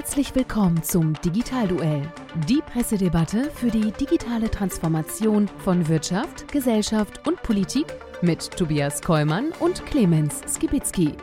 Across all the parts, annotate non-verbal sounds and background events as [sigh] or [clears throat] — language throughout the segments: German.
Herzlich willkommen zum Digitalduell, die Pressedebatte für die digitale Transformation von Wirtschaft, Gesellschaft und Politik mit Tobias Kollmann und Clemens Skibitzky.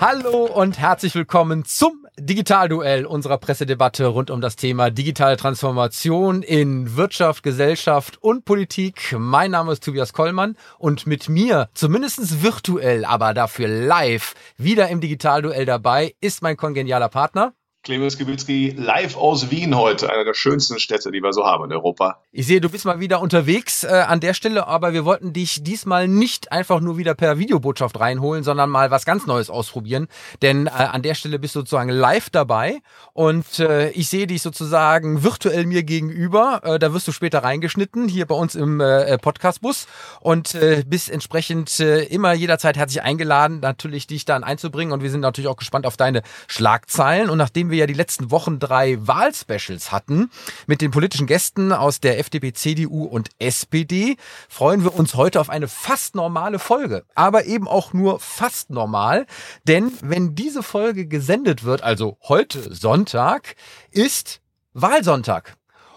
Hallo und herzlich willkommen zum Digitalduell unserer Pressedebatte rund um das Thema digitale Transformation in Wirtschaft, Gesellschaft und Politik. Mein Name ist Tobias Kollmann und mit mir, zumindest virtuell, aber dafür live, wieder im Digitalduell dabei, ist mein kongenialer Partner. Clemens Kibitzki live aus Wien heute, einer der schönsten Städte, die wir so haben in Europa. Ich sehe, du bist mal wieder unterwegs äh, an der Stelle, aber wir wollten dich diesmal nicht einfach nur wieder per Videobotschaft reinholen, sondern mal was ganz Neues ausprobieren. Denn äh, an der Stelle bist du sozusagen live dabei und äh, ich sehe dich sozusagen virtuell mir gegenüber. Äh, da wirst du später reingeschnitten, hier bei uns im äh, Podcastbus und äh, bist entsprechend äh, immer jederzeit herzlich eingeladen, natürlich dich dann einzubringen und wir sind natürlich auch gespannt auf deine Schlagzeilen und nachdem wir wir ja die letzten Wochen drei Wahlspecials hatten mit den politischen Gästen aus der FDP, CDU und SPD, freuen wir uns heute auf eine fast normale Folge. Aber eben auch nur fast normal, denn wenn diese Folge gesendet wird, also heute Sonntag, ist Wahlsonntag.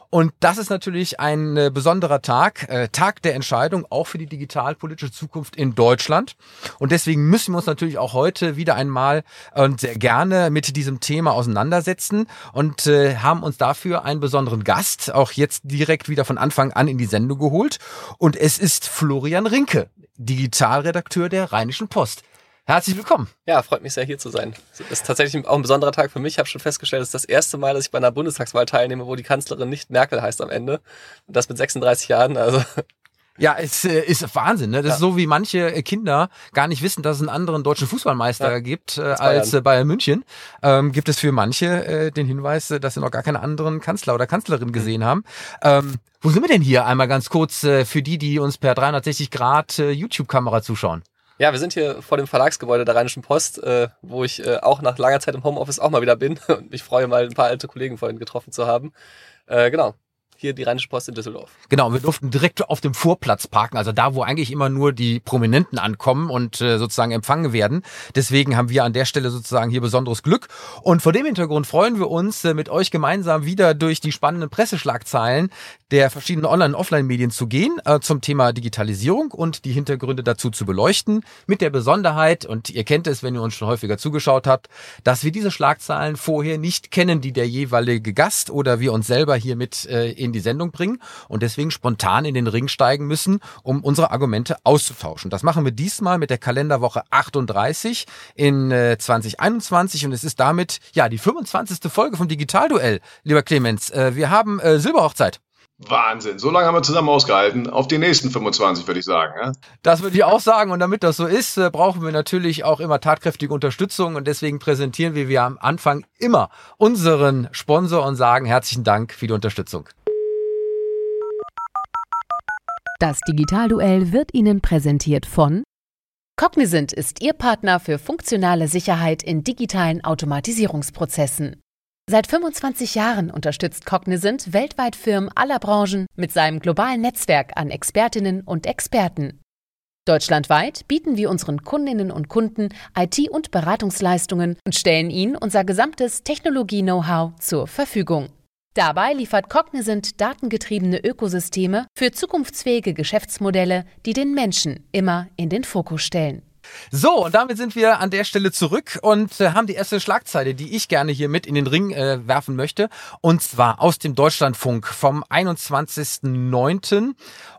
Und das ist natürlich ein äh, besonderer Tag, äh, Tag der Entscheidung, auch für die digitalpolitische Zukunft in Deutschland. Und deswegen müssen wir uns natürlich auch heute wieder einmal und sehr gerne mit diesem Thema auseinandersetzen und äh, haben uns dafür einen besonderen Gast auch jetzt direkt wieder von Anfang an in die Sendung geholt. Und es ist Florian Rinke, Digitalredakteur der Rheinischen Post. Herzlich willkommen. Ja, freut mich sehr, hier zu sein. Das ist tatsächlich auch ein besonderer Tag für mich. Ich habe schon festgestellt, es ist das erste Mal, dass ich bei einer Bundestagswahl teilnehme, wo die Kanzlerin nicht Merkel heißt am Ende. Und das mit 36 Jahren. Also ja, es äh, ist Wahnsinn. Ne? Das ja. ist so, wie manche äh, Kinder gar nicht wissen, dass es einen anderen deutschen Fußballmeister ja. gibt äh, als äh, Bayern München. Ähm, gibt es für manche äh, den Hinweis, dass sie noch gar keine anderen Kanzler oder Kanzlerin gesehen mhm. haben. Ähm, wo sind wir denn hier? Einmal ganz kurz äh, für die, die uns per 360 Grad äh, YouTube-Kamera zuschauen. Ja, wir sind hier vor dem Verlagsgebäude der Rheinischen Post, äh, wo ich äh, auch nach langer Zeit im Homeoffice auch mal wieder bin [laughs] und mich freue, mal ein paar alte Kollegen vorhin getroffen zu haben. Äh, genau hier die Rheinische Post in Düsseldorf. Genau, wir durften direkt auf dem Vorplatz parken, also da, wo eigentlich immer nur die Prominenten ankommen und äh, sozusagen empfangen werden. Deswegen haben wir an der Stelle sozusagen hier besonderes Glück. Und vor dem Hintergrund freuen wir uns, äh, mit euch gemeinsam wieder durch die spannenden Presseschlagzeilen der verschiedenen Online- und Offline-Medien zu gehen, äh, zum Thema Digitalisierung und die Hintergründe dazu zu beleuchten. Mit der Besonderheit, und ihr kennt es, wenn ihr uns schon häufiger zugeschaut habt, dass wir diese Schlagzeilen vorher nicht kennen, die der jeweilige Gast oder wir uns selber hier mit äh, in die Sendung bringen und deswegen spontan in den Ring steigen müssen, um unsere Argumente auszutauschen. Das machen wir diesmal mit der Kalenderwoche 38 in äh, 2021 und es ist damit ja die 25. Folge vom Digitalduell, lieber Clemens. Äh, wir haben äh, Silberhochzeit. Wahnsinn. So lange haben wir zusammen ausgehalten. Auf die nächsten 25, würde ich sagen. Ja? Das würde ich auch sagen. Und damit das so ist, äh, brauchen wir natürlich auch immer tatkräftige Unterstützung. Und deswegen präsentieren wir, wir am Anfang immer unseren Sponsor und sagen herzlichen Dank für die Unterstützung. Das Digitalduell wird Ihnen präsentiert von Cognizant ist Ihr Partner für funktionale Sicherheit in digitalen Automatisierungsprozessen. Seit 25 Jahren unterstützt Cognizant weltweit Firmen aller Branchen mit seinem globalen Netzwerk an Expertinnen und Experten. Deutschlandweit bieten wir unseren Kundinnen und Kunden IT- und Beratungsleistungen und stellen ihnen unser gesamtes Technologie-Know-how zur Verfügung. Dabei liefert Cognizant datengetriebene Ökosysteme für zukunftsfähige Geschäftsmodelle, die den Menschen immer in den Fokus stellen. So, und damit sind wir an der Stelle zurück und äh, haben die erste Schlagzeile, die ich gerne hier mit in den Ring äh, werfen möchte. Und zwar aus dem Deutschlandfunk vom 21.09.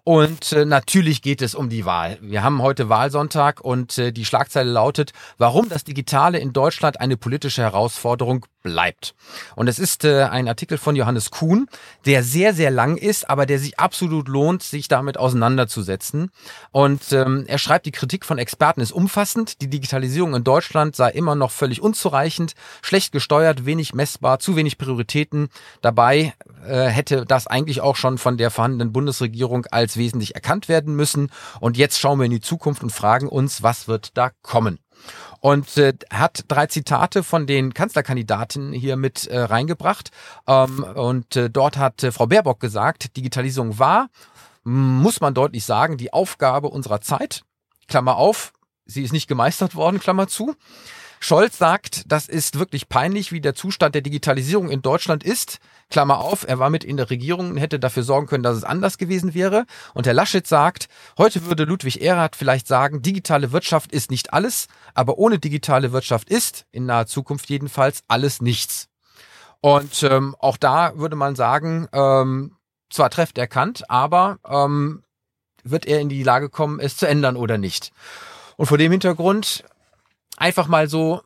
Und äh, natürlich geht es um die Wahl. Wir haben heute Wahlsonntag und äh, die Schlagzeile lautet, warum das Digitale in Deutschland eine politische Herausforderung bleibt. Und es ist äh, ein Artikel von Johannes Kuhn, der sehr, sehr lang ist, aber der sich absolut lohnt, sich damit auseinanderzusetzen. Und ähm, er schreibt, die Kritik von Experten ist umfassend. Die Digitalisierung in Deutschland sei immer noch völlig unzureichend, schlecht gesteuert, wenig messbar, zu wenig Prioritäten. Dabei äh, hätte das eigentlich auch schon von der vorhandenen Bundesregierung als wesentlich erkannt werden müssen. Und jetzt schauen wir in die Zukunft und fragen uns, was wird da kommen? und äh, hat drei Zitate von den Kanzlerkandidaten hier mit äh, reingebracht. Ähm, und äh, dort hat äh, Frau Baerbock gesagt, Digitalisierung war, muss man deutlich sagen, die Aufgabe unserer Zeit. Klammer auf, sie ist nicht gemeistert worden, Klammer zu. Scholz sagt, das ist wirklich peinlich, wie der Zustand der Digitalisierung in Deutschland ist. Klammer auf, er war mit in der Regierung und hätte dafür sorgen können, dass es anders gewesen wäre. Und Herr Laschet sagt, heute würde Ludwig Erhard vielleicht sagen, digitale Wirtschaft ist nicht alles, aber ohne digitale Wirtschaft ist, in naher Zukunft jedenfalls, alles nichts. Und ähm, auch da würde man sagen, ähm, zwar trefft erkannt, aber ähm, wird er in die Lage kommen, es zu ändern oder nicht. Und vor dem Hintergrund einfach mal so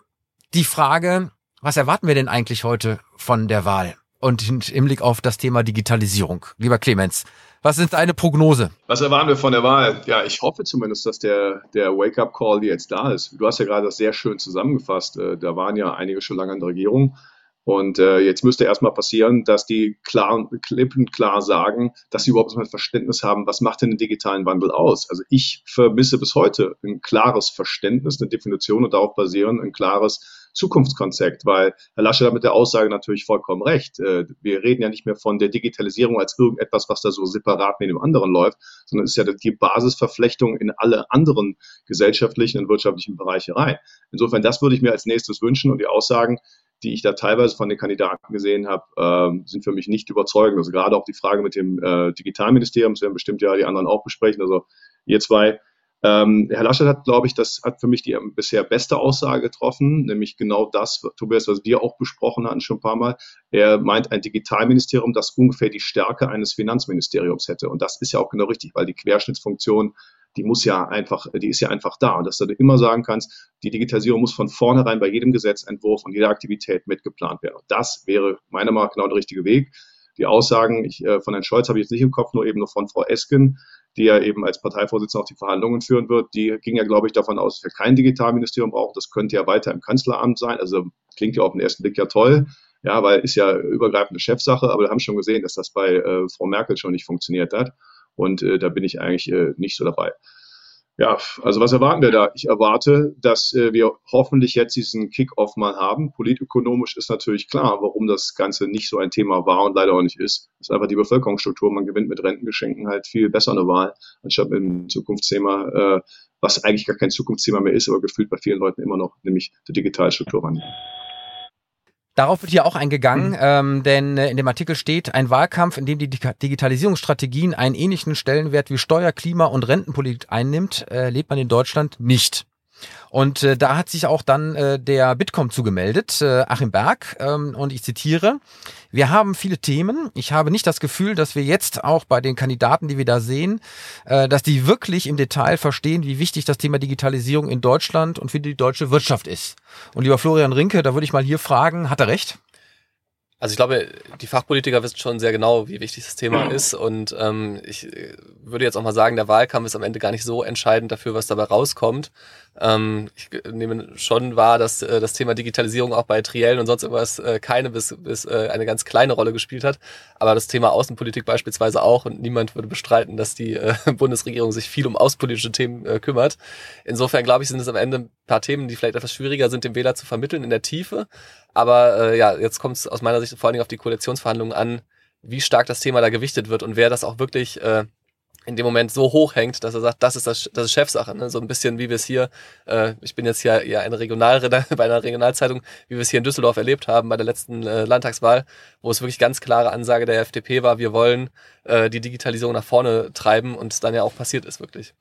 die Frage, was erwarten wir denn eigentlich heute von der Wahl? Und im Blick auf das Thema Digitalisierung. Lieber Clemens, was ist deine Prognose? Was erwarten wir von der Wahl? Ja, ich hoffe zumindest, dass der, der Wake-up-Call jetzt da ist. Du hast ja gerade das sehr schön zusammengefasst. Äh, da waren ja einige schon lange an der Regierung. Und äh, jetzt müsste erstmal passieren, dass die klar, klippen klar sagen, dass sie überhaupt ein Verständnis haben, was macht denn den digitalen Wandel aus? Also ich vermisse bis heute ein klares Verständnis, eine Definition und darauf basieren ein klares Zukunftskonzept, weil Herr Laschet hat mit der Aussage natürlich vollkommen recht. Äh, wir reden ja nicht mehr von der Digitalisierung als irgendetwas, was da so separat neben dem anderen läuft, sondern es ist ja die Basisverflechtung in alle anderen gesellschaftlichen und wirtschaftlichen Bereiche rein. Insofern, das würde ich mir als nächstes wünschen und die Aussagen, die ich da teilweise von den Kandidaten gesehen habe, äh, sind für mich nicht überzeugend. Also gerade auch die Frage mit dem äh, Digitalministerium, das werden bestimmt ja die anderen auch besprechen. Also ihr zwei. Ähm, Herr Laschet hat, glaube ich, das hat für mich die bisher beste Aussage getroffen, nämlich genau das, Tobias, was wir auch besprochen hatten schon ein paar Mal. Er meint ein Digitalministerium, das ungefähr die Stärke eines Finanzministeriums hätte. Und das ist ja auch genau richtig, weil die Querschnittsfunktion die muss ja einfach, die ist ja einfach da. Und dass du immer sagen kannst, die Digitalisierung muss von vornherein bei jedem Gesetzentwurf und jeder Aktivität mitgeplant werden. Und das wäre meiner Meinung nach genau der richtige Weg. Die Aussagen ich, äh, von Herrn Scholz habe ich jetzt nicht im Kopf, nur eben nur von Frau Esken, die ja eben als Parteivorsitzende auch die Verhandlungen führen wird. Die ging ja, glaube ich, davon aus, dass wir kein Digitalministerium brauchen. Das könnte ja weiter im Kanzleramt sein. Also klingt ja auf den ersten Blick ja toll. Ja, weil ist ja übergreifende Chefsache, aber wir haben schon gesehen, dass das bei äh, Frau Merkel schon nicht funktioniert hat. Und äh, da bin ich eigentlich äh, nicht so dabei. Ja, also was erwarten wir da? Ich erwarte, dass äh, wir hoffentlich jetzt diesen Kick-off mal haben. Politökonomisch ist natürlich klar, warum das Ganze nicht so ein Thema war und leider auch nicht ist. Das ist einfach die Bevölkerungsstruktur. Man gewinnt mit Rentengeschenken halt viel besser eine Wahl, anstatt mit einem Zukunftsthema, äh, was eigentlich gar kein Zukunftsthema mehr ist, aber gefühlt bei vielen Leuten immer noch, nämlich der Digitalstrukturwandel. Darauf wird hier auch eingegangen, mhm. ähm, denn äh, in dem Artikel steht, ein Wahlkampf, in dem die Digitalisierungsstrategien einen ähnlichen Stellenwert wie Steuer-, Klima- und Rentenpolitik einnimmt, äh, lebt man in Deutschland nicht. Und äh, da hat sich auch dann äh, der Bitkom zugemeldet, äh, Achim Berg, ähm, und ich zitiere, wir haben viele Themen. Ich habe nicht das Gefühl, dass wir jetzt auch bei den Kandidaten, die wir da sehen, äh, dass die wirklich im Detail verstehen, wie wichtig das Thema Digitalisierung in Deutschland und für die deutsche Wirtschaft ist. Und lieber Florian Rinke, da würde ich mal hier fragen, hat er recht? Also ich glaube, die Fachpolitiker wissen schon sehr genau, wie wichtig das Thema [clears throat] ist. Und ähm, ich äh, würde jetzt auch mal sagen, der Wahlkampf ist am Ende gar nicht so entscheidend dafür, was dabei rauskommt. Ähm, ich nehme schon wahr, dass äh, das Thema Digitalisierung auch bei Triellen und sonst irgendwas äh, keine bis, bis äh, eine ganz kleine Rolle gespielt hat. Aber das Thema Außenpolitik beispielsweise auch. Und niemand würde bestreiten, dass die äh, [laughs] Bundesregierung sich viel um außenpolitische Themen äh, kümmert. Insofern glaube ich, sind es am Ende ein paar Themen, die vielleicht etwas schwieriger sind, dem Wähler zu vermitteln in der Tiefe. Aber äh, ja, jetzt kommt es aus meiner Sicht vor allen Dingen auf die Koalitionsverhandlungen an, wie stark das Thema da gewichtet wird und wer das auch wirklich äh, in dem Moment so hoch hängt, dass er sagt, das ist das, das ist Chefsache. Ne? So ein bisschen wie wir es hier, äh, ich bin jetzt hier ja eine Regional [laughs] bei einer Regionalzeitung, wie wir es hier in Düsseldorf erlebt haben bei der letzten äh, Landtagswahl, wo es wirklich ganz klare Ansage der FDP war, wir wollen äh, die Digitalisierung nach vorne treiben und es dann ja auch passiert ist wirklich.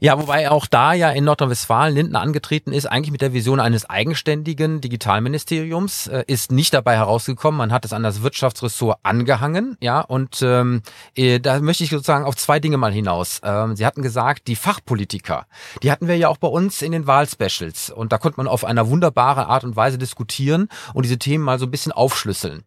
Ja, wobei auch da ja in Nordrhein-Westfalen Lindner angetreten ist, eigentlich mit der Vision eines eigenständigen Digitalministeriums, äh, ist nicht dabei herausgekommen. Man hat es an das Wirtschaftsressort angehangen, ja, und ähm, äh, da möchte ich sozusagen auf zwei Dinge mal hinaus. Ähm, Sie hatten gesagt, die Fachpolitiker, die hatten wir ja auch bei uns in den Wahlspecials und da konnte man auf einer wunderbare Art und Weise diskutieren und diese Themen mal so ein bisschen aufschlüsseln.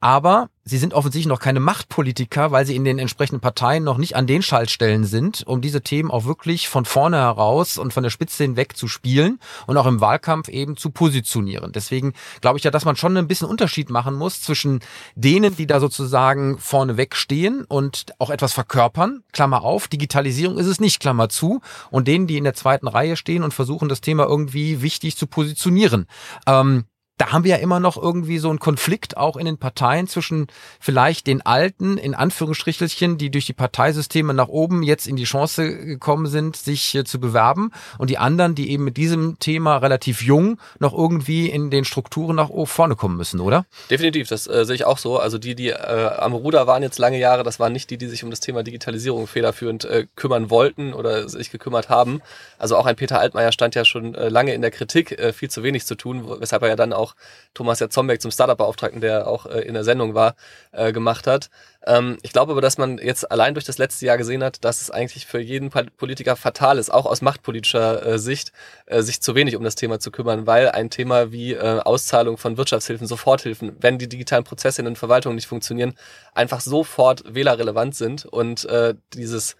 Aber sie sind offensichtlich noch keine Machtpolitiker, weil sie in den entsprechenden Parteien noch nicht an den Schaltstellen sind, um diese Themen auch wirklich von vorne heraus und von der Spitze hinweg zu spielen und auch im Wahlkampf eben zu positionieren. Deswegen glaube ich ja, dass man schon ein bisschen Unterschied machen muss zwischen denen, die da sozusagen vorne wegstehen und auch etwas verkörpern, Klammer auf, Digitalisierung ist es nicht, Klammer zu, und denen, die in der zweiten Reihe stehen und versuchen, das Thema irgendwie wichtig zu positionieren. Ähm, da haben wir ja immer noch irgendwie so einen Konflikt auch in den Parteien zwischen vielleicht den alten, in Anführungsstrichelchen, die durch die Parteisysteme nach oben jetzt in die Chance gekommen sind, sich zu bewerben und die anderen, die eben mit diesem Thema relativ jung noch irgendwie in den Strukturen nach vorne kommen müssen, oder? Definitiv, das äh, sehe ich auch so. Also die, die äh, am Ruder waren jetzt lange Jahre, das waren nicht die, die sich um das Thema Digitalisierung federführend äh, kümmern wollten oder sich gekümmert haben. Also auch ein Peter Altmaier stand ja schon äh, lange in der Kritik, äh, viel zu wenig zu tun, weshalb er ja dann auch auch Thomas Jatzombeck zum Startup-Beauftragten, der auch äh, in der Sendung war, äh, gemacht hat. Ähm, ich glaube aber, dass man jetzt allein durch das letzte Jahr gesehen hat, dass es eigentlich für jeden Politiker fatal ist, auch aus machtpolitischer äh, Sicht, äh, sich zu wenig um das Thema zu kümmern, weil ein Thema wie äh, Auszahlung von Wirtschaftshilfen, Soforthilfen, wenn die digitalen Prozesse in den Verwaltungen nicht funktionieren, einfach sofort wählerrelevant sind und äh, dieses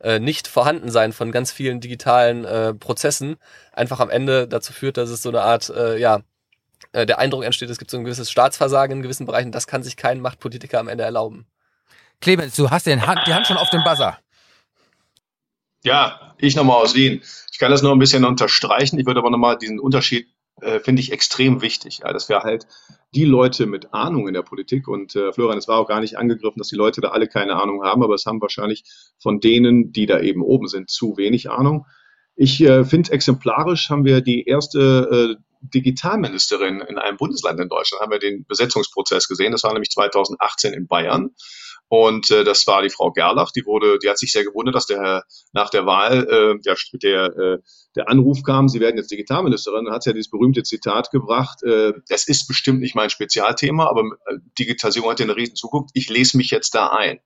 äh, nicht Vorhandensein von ganz vielen digitalen äh, Prozessen einfach am Ende dazu führt, dass es so eine Art ja äh, der Eindruck entsteht, es gibt so ein gewisses Staatsversagen in gewissen Bereichen. Das kann sich kein Machtpolitiker am Ende erlauben. Clemens, du hast den Hand, die Hand schon auf dem Buzzer. Ja, ich nochmal aus Wien. Ich kann das noch ein bisschen unterstreichen. Ich würde aber nochmal diesen Unterschied, äh, finde ich extrem wichtig, ja, dass wir halt die Leute mit Ahnung in der Politik und äh, Florian, es war auch gar nicht angegriffen, dass die Leute da alle keine Ahnung haben, aber es haben wahrscheinlich von denen, die da eben oben sind, zu wenig Ahnung. Ich äh, finde exemplarisch haben wir die erste äh, Digitalministerin in einem Bundesland in Deutschland, haben wir den Besetzungsprozess gesehen. Das war nämlich 2018 in Bayern. Und äh, das war die Frau Gerlach, die wurde, die hat sich sehr gewundert, dass der nach der Wahl äh, der, der, äh, der Anruf kam, sie werden jetzt Digitalministerin, dann hat sie ja dieses berühmte Zitat gebracht, äh, das ist bestimmt nicht mein Spezialthema, aber äh, Digitalisierung hat ja eine riesen Zukunft, ich lese mich jetzt da ein.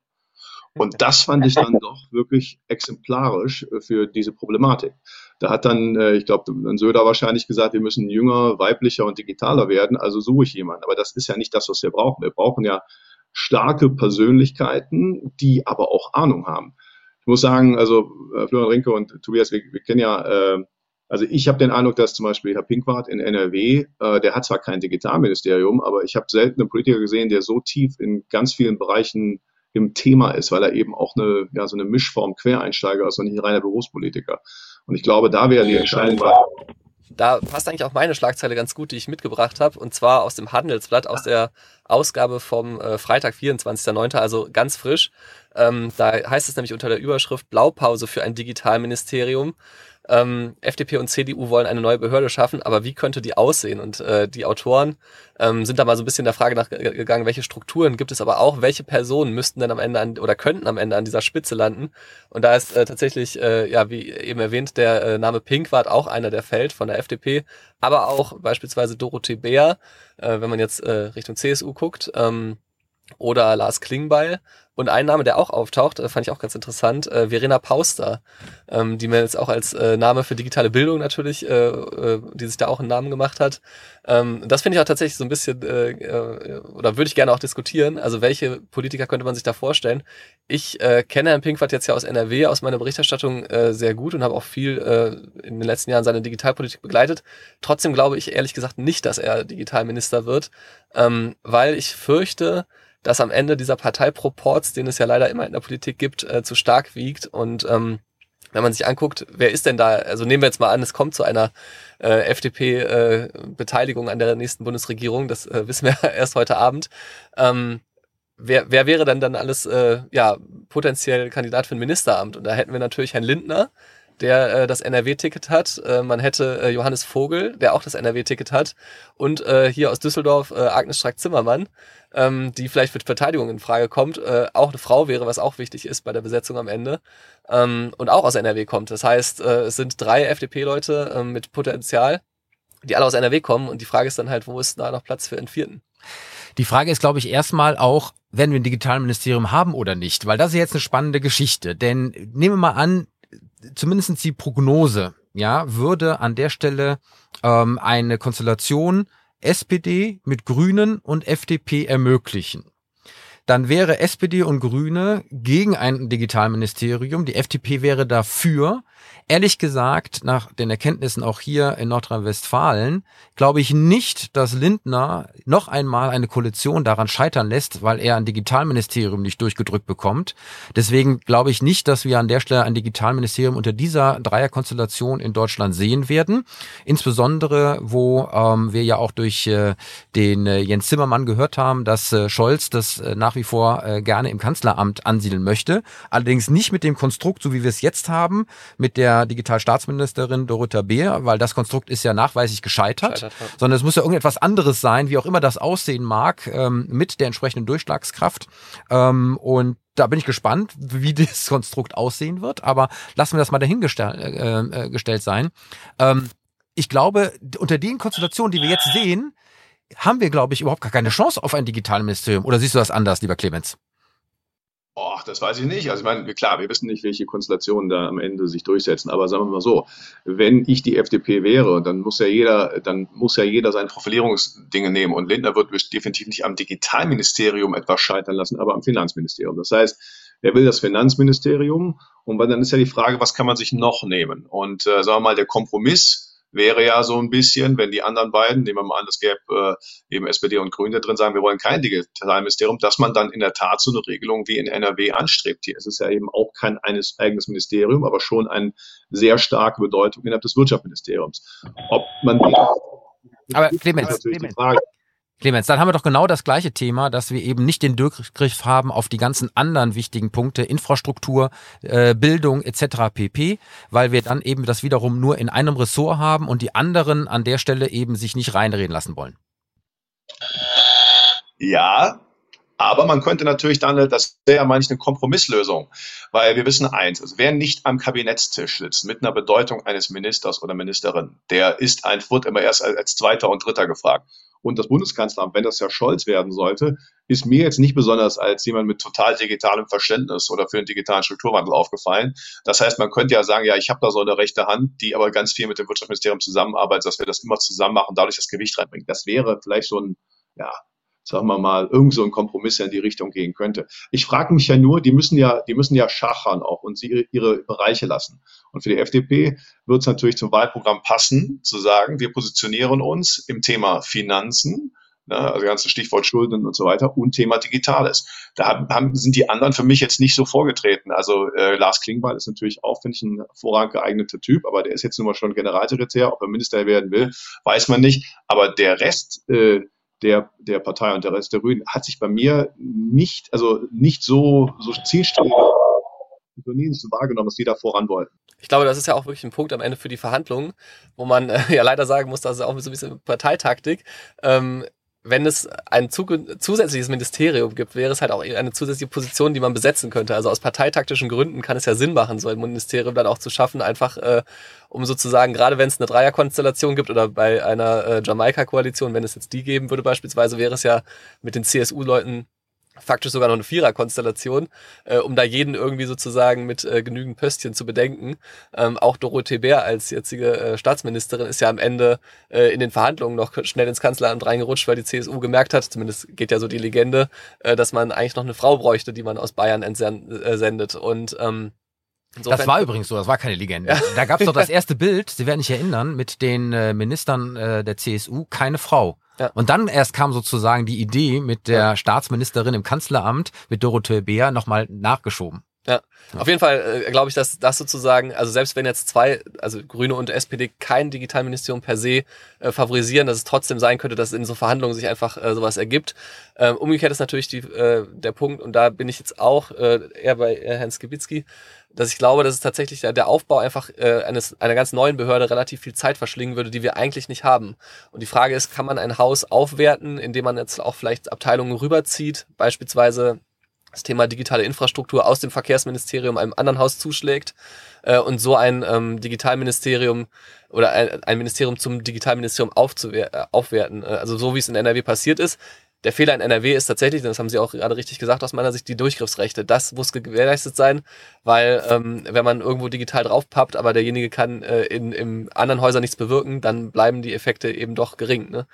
Und das fand ich dann doch wirklich exemplarisch äh, für diese Problematik. Da hat dann, äh, ich glaube, dann Söder wahrscheinlich gesagt, wir müssen jünger, weiblicher und digitaler werden, also suche ich jemanden. Aber das ist ja nicht das, was wir brauchen. Wir brauchen ja starke Persönlichkeiten, die aber auch Ahnung haben. Ich muss sagen, also äh, Florian Rinke und Tobias, wir, wir kennen ja, äh, also ich habe den Eindruck, dass zum Beispiel Herr Pinkwart in NRW, äh, der hat zwar kein Digitalministerium, aber ich habe selten einen Politiker gesehen, der so tief in ganz vielen Bereichen im Thema ist, weil er eben auch eine, ja, so eine Mischform Quereinsteiger ist und nicht reiner Berufspolitiker. Und ich glaube, da wäre die Entscheidung. Da passt eigentlich auch meine Schlagzeile ganz gut, die ich mitgebracht habe, und zwar aus dem Handelsblatt, aus der Ausgabe vom äh, Freitag, 24.09., also ganz frisch. Ähm, da heißt es nämlich unter der Überschrift Blaupause für ein Digitalministerium. Ähm, FDP und CDU wollen eine neue Behörde schaffen, aber wie könnte die aussehen? Und äh, die Autoren ähm, sind da mal so ein bisschen der Frage nachgegangen, welche Strukturen gibt es, aber auch welche Personen müssten denn am Ende an, oder könnten am Ende an dieser Spitze landen? Und da ist äh, tatsächlich, äh, ja, wie eben erwähnt, der äh, Name Pinkwart auch einer, der fällt von der FDP, aber auch beispielsweise Dorothee Bär, äh, wenn man jetzt äh, Richtung CSU guckt. Ähm, oder Lars Klingbeil. Und ein Name, der auch auftaucht, äh, fand ich auch ganz interessant, äh, Verena Pauster, ähm, die mir jetzt auch als äh, Name für digitale Bildung natürlich, äh, äh, die sich da auch einen Namen gemacht hat. Ähm, das finde ich auch tatsächlich so ein bisschen, äh, äh, oder würde ich gerne auch diskutieren. Also welche Politiker könnte man sich da vorstellen? Ich äh, kenne Herrn Pinkwart jetzt ja aus NRW, aus meiner Berichterstattung äh, sehr gut und habe auch viel äh, in den letzten Jahren seine Digitalpolitik begleitet. Trotzdem glaube ich ehrlich gesagt nicht, dass er Digitalminister wird, ähm, weil ich fürchte, dass am Ende dieser Parteiproports, den es ja leider immer in der Politik gibt, äh, zu stark wiegt. Und ähm, wenn man sich anguckt, wer ist denn da, also nehmen wir jetzt mal an, es kommt zu einer äh, FDP-Beteiligung äh, an der nächsten Bundesregierung, das äh, wissen wir [laughs] erst heute Abend. Ähm, wer, wer wäre denn dann alles äh, ja, potenziell Kandidat für ein Ministeramt? Und da hätten wir natürlich Herrn Lindner, der äh, das NRW-Ticket hat. Äh, man hätte äh, Johannes Vogel, der auch das NRW-Ticket hat. Und äh, hier aus Düsseldorf äh, Agnes Strack-Zimmermann, ähm, die vielleicht für die Verteidigung in Frage kommt. Äh, auch eine Frau wäre, was auch wichtig ist bei der Besetzung am Ende. Ähm, und auch aus NRW kommt. Das heißt, äh, es sind drei FDP-Leute äh, mit Potenzial, die alle aus NRW kommen. Und die Frage ist dann halt, wo ist da noch Platz für einen vierten? Die Frage ist, glaube ich, erstmal auch, werden wir ein Digitalministerium haben oder nicht? Weil das ist jetzt eine spannende Geschichte. Denn nehmen wir mal an, zumindestens die Prognose, ja, würde an der Stelle ähm, eine Konstellation SPD mit Grünen und FDP ermöglichen. Dann wäre SPD und Grüne gegen ein Digitalministerium, die FDP wäre dafür, ehrlich gesagt, nach den Erkenntnissen auch hier in Nordrhein-Westfalen, glaube ich nicht, dass Lindner noch einmal eine Koalition daran scheitern lässt, weil er ein Digitalministerium nicht durchgedrückt bekommt. Deswegen glaube ich nicht, dass wir an der Stelle ein Digitalministerium unter dieser Dreierkonstellation in Deutschland sehen werden. Insbesondere, wo ähm, wir ja auch durch äh, den äh, Jens Zimmermann gehört haben, dass äh, Scholz das äh, nach wie vor äh, gerne im Kanzleramt ansiedeln möchte. Allerdings nicht mit dem Konstrukt, so wie wir es jetzt haben, mit der Digitalstaatsministerin Dorothea Beer, weil das Konstrukt ist ja nachweislich gescheitert, Scheitert, ja. sondern es muss ja irgendetwas anderes sein, wie auch immer das aussehen mag, ähm, mit der entsprechenden Durchschlagskraft. Ähm, und da bin ich gespannt, wie das [laughs] Konstrukt aussehen wird, aber lassen wir das mal dahingestellt äh, äh, gestellt sein. Ähm, ich glaube, unter den Konstellationen, die wir jetzt sehen, haben wir, glaube ich, überhaupt gar keine Chance auf ein Digitalministerium. Oder siehst du das anders, lieber Clemens? Boah, das weiß ich nicht. Also ich meine, klar, wir wissen nicht, welche Konstellationen da am Ende sich durchsetzen. Aber sagen wir mal so, wenn ich die FDP wäre, dann muss ja jeder, dann muss ja jeder seine Profilierungsdinge nehmen. Und Lindner wird definitiv nicht am Digitalministerium etwas scheitern lassen, aber am Finanzministerium. Das heißt, er will das Finanzministerium. Und dann ist ja die Frage, was kann man sich noch nehmen? Und äh, sagen wir mal, der Kompromiss, wäre ja so ein bisschen, wenn die anderen beiden, nehmen wir mal an, es gäbe äh, eben SPD und Grüne drin, sagen, wir wollen kein Digitalministerium, dass man dann in der Tat so eine Regelung wie in NRW anstrebt. Hier ist es ja eben auch kein eines, eigenes Ministerium, aber schon eine sehr starke Bedeutung innerhalb des Wirtschaftsministeriums. Ob man aber Clemens, Clemens, Clemens, dann haben wir doch genau das gleiche Thema, dass wir eben nicht den Durchgriff haben auf die ganzen anderen wichtigen Punkte, Infrastruktur, äh, Bildung etc. pp, weil wir dann eben das wiederum nur in einem Ressort haben und die anderen an der Stelle eben sich nicht reinreden lassen wollen. Ja, aber man könnte natürlich dann, das wäre ja manchmal eine Kompromisslösung, weil wir wissen eins, also wer nicht am Kabinettstisch sitzt mit einer Bedeutung eines Ministers oder Ministerin, der ist ein, wird immer erst als, als Zweiter und Dritter gefragt. Und das Bundeskanzleramt, wenn das ja Scholz werden sollte, ist mir jetzt nicht besonders als jemand mit total digitalem Verständnis oder für den digitalen Strukturwandel aufgefallen. Das heißt, man könnte ja sagen, ja, ich habe da so eine rechte Hand, die aber ganz viel mit dem Wirtschaftsministerium zusammenarbeitet, dass wir das immer zusammen machen, dadurch das Gewicht reinbringen. Das wäre vielleicht so ein, ja, sagen wir mal, irgend so ein Kompromiss in die Richtung gehen könnte. Ich frage mich ja nur, die müssen ja, die müssen ja schachern auch und sie ihre, ihre Bereiche lassen. Und für die FDP wird es natürlich zum Wahlprogramm passen, zu sagen, wir positionieren uns im Thema Finanzen, ne, also ganze Stichwort Schulden und so weiter, und Thema Digitales. Da haben, sind die anderen für mich jetzt nicht so vorgetreten. Also äh, Lars Klingbeil ist natürlich auch, finde ich, ein hervorragend geeigneter Typ, aber der ist jetzt nun mal schon Generalsekretär, ob er Minister werden will, weiß man nicht. Aber der Rest, äh, der, der Partei und der Rest der Grünen hat sich bei mir nicht, also nicht so, so zielstrebig so wahrgenommen, dass die da voran wollten. Ich glaube, das ist ja auch wirklich ein Punkt am Ende für die Verhandlungen, wo man äh, ja leider sagen muss, das ist auch so ein bisschen Parteitaktik. Ähm, wenn es ein zusätzliches Ministerium gibt, wäre es halt auch eine zusätzliche Position, die man besetzen könnte. Also aus parteitaktischen Gründen kann es ja Sinn machen, so ein Ministerium dann auch zu schaffen, einfach äh, um sozusagen, gerade wenn es eine Dreierkonstellation gibt oder bei einer äh, Jamaika-Koalition, wenn es jetzt die geben würde beispielsweise, wäre es ja mit den CSU-Leuten faktisch sogar noch eine Viererkonstellation, äh, um da jeden irgendwie sozusagen mit äh, genügend Pöstchen zu bedenken. Ähm, auch Dorothee Bär als jetzige äh, Staatsministerin ist ja am Ende äh, in den Verhandlungen noch schnell ins Kanzleramt reingerutscht, weil die CSU gemerkt hat, zumindest geht ja so die Legende, äh, dass man eigentlich noch eine Frau bräuchte, die man aus Bayern entsendet. äh, Und ähm, Insofern das war übrigens so, das war keine Legende. Ja. Da gab es doch das [laughs] erste Bild, Sie werden sich erinnern, mit den äh, Ministern äh, der CSU, keine Frau. Ja. Und dann erst kam sozusagen die Idee mit der ja. Staatsministerin im Kanzleramt, mit Dorothee Beer, nochmal nachgeschoben. Ja, auf jeden Fall äh, glaube ich, dass das sozusagen, also selbst wenn jetzt zwei, also Grüne und SPD kein Digitalministerium per se äh, favorisieren, dass es trotzdem sein könnte, dass in so Verhandlungen sich einfach äh, sowas ergibt. Ähm, umgekehrt ist natürlich die, äh, der Punkt, und da bin ich jetzt auch äh, eher bei äh, Herrn Skibitzky, dass ich glaube, dass es tatsächlich der, Aufbau einfach äh, eines einer ganz neuen Behörde relativ viel Zeit verschlingen würde, die wir eigentlich nicht haben. Und die Frage ist, kann man ein Haus aufwerten, indem man jetzt auch vielleicht Abteilungen rüberzieht, beispielsweise das Thema digitale Infrastruktur aus dem Verkehrsministerium einem anderen Haus zuschlägt äh, und so ein ähm, Digitalministerium oder ein, ein Ministerium zum Digitalministerium aufzuwer äh, aufwerten. Äh, also so wie es in NRW passiert ist. Der Fehler in NRW ist tatsächlich, das haben Sie auch gerade richtig gesagt, aus meiner Sicht die Durchgriffsrechte. Das muss gewährleistet sein, weil ähm, wenn man irgendwo digital draufpappt, aber derjenige kann äh, in, in anderen Häusern nichts bewirken, dann bleiben die Effekte eben doch gering. Ne?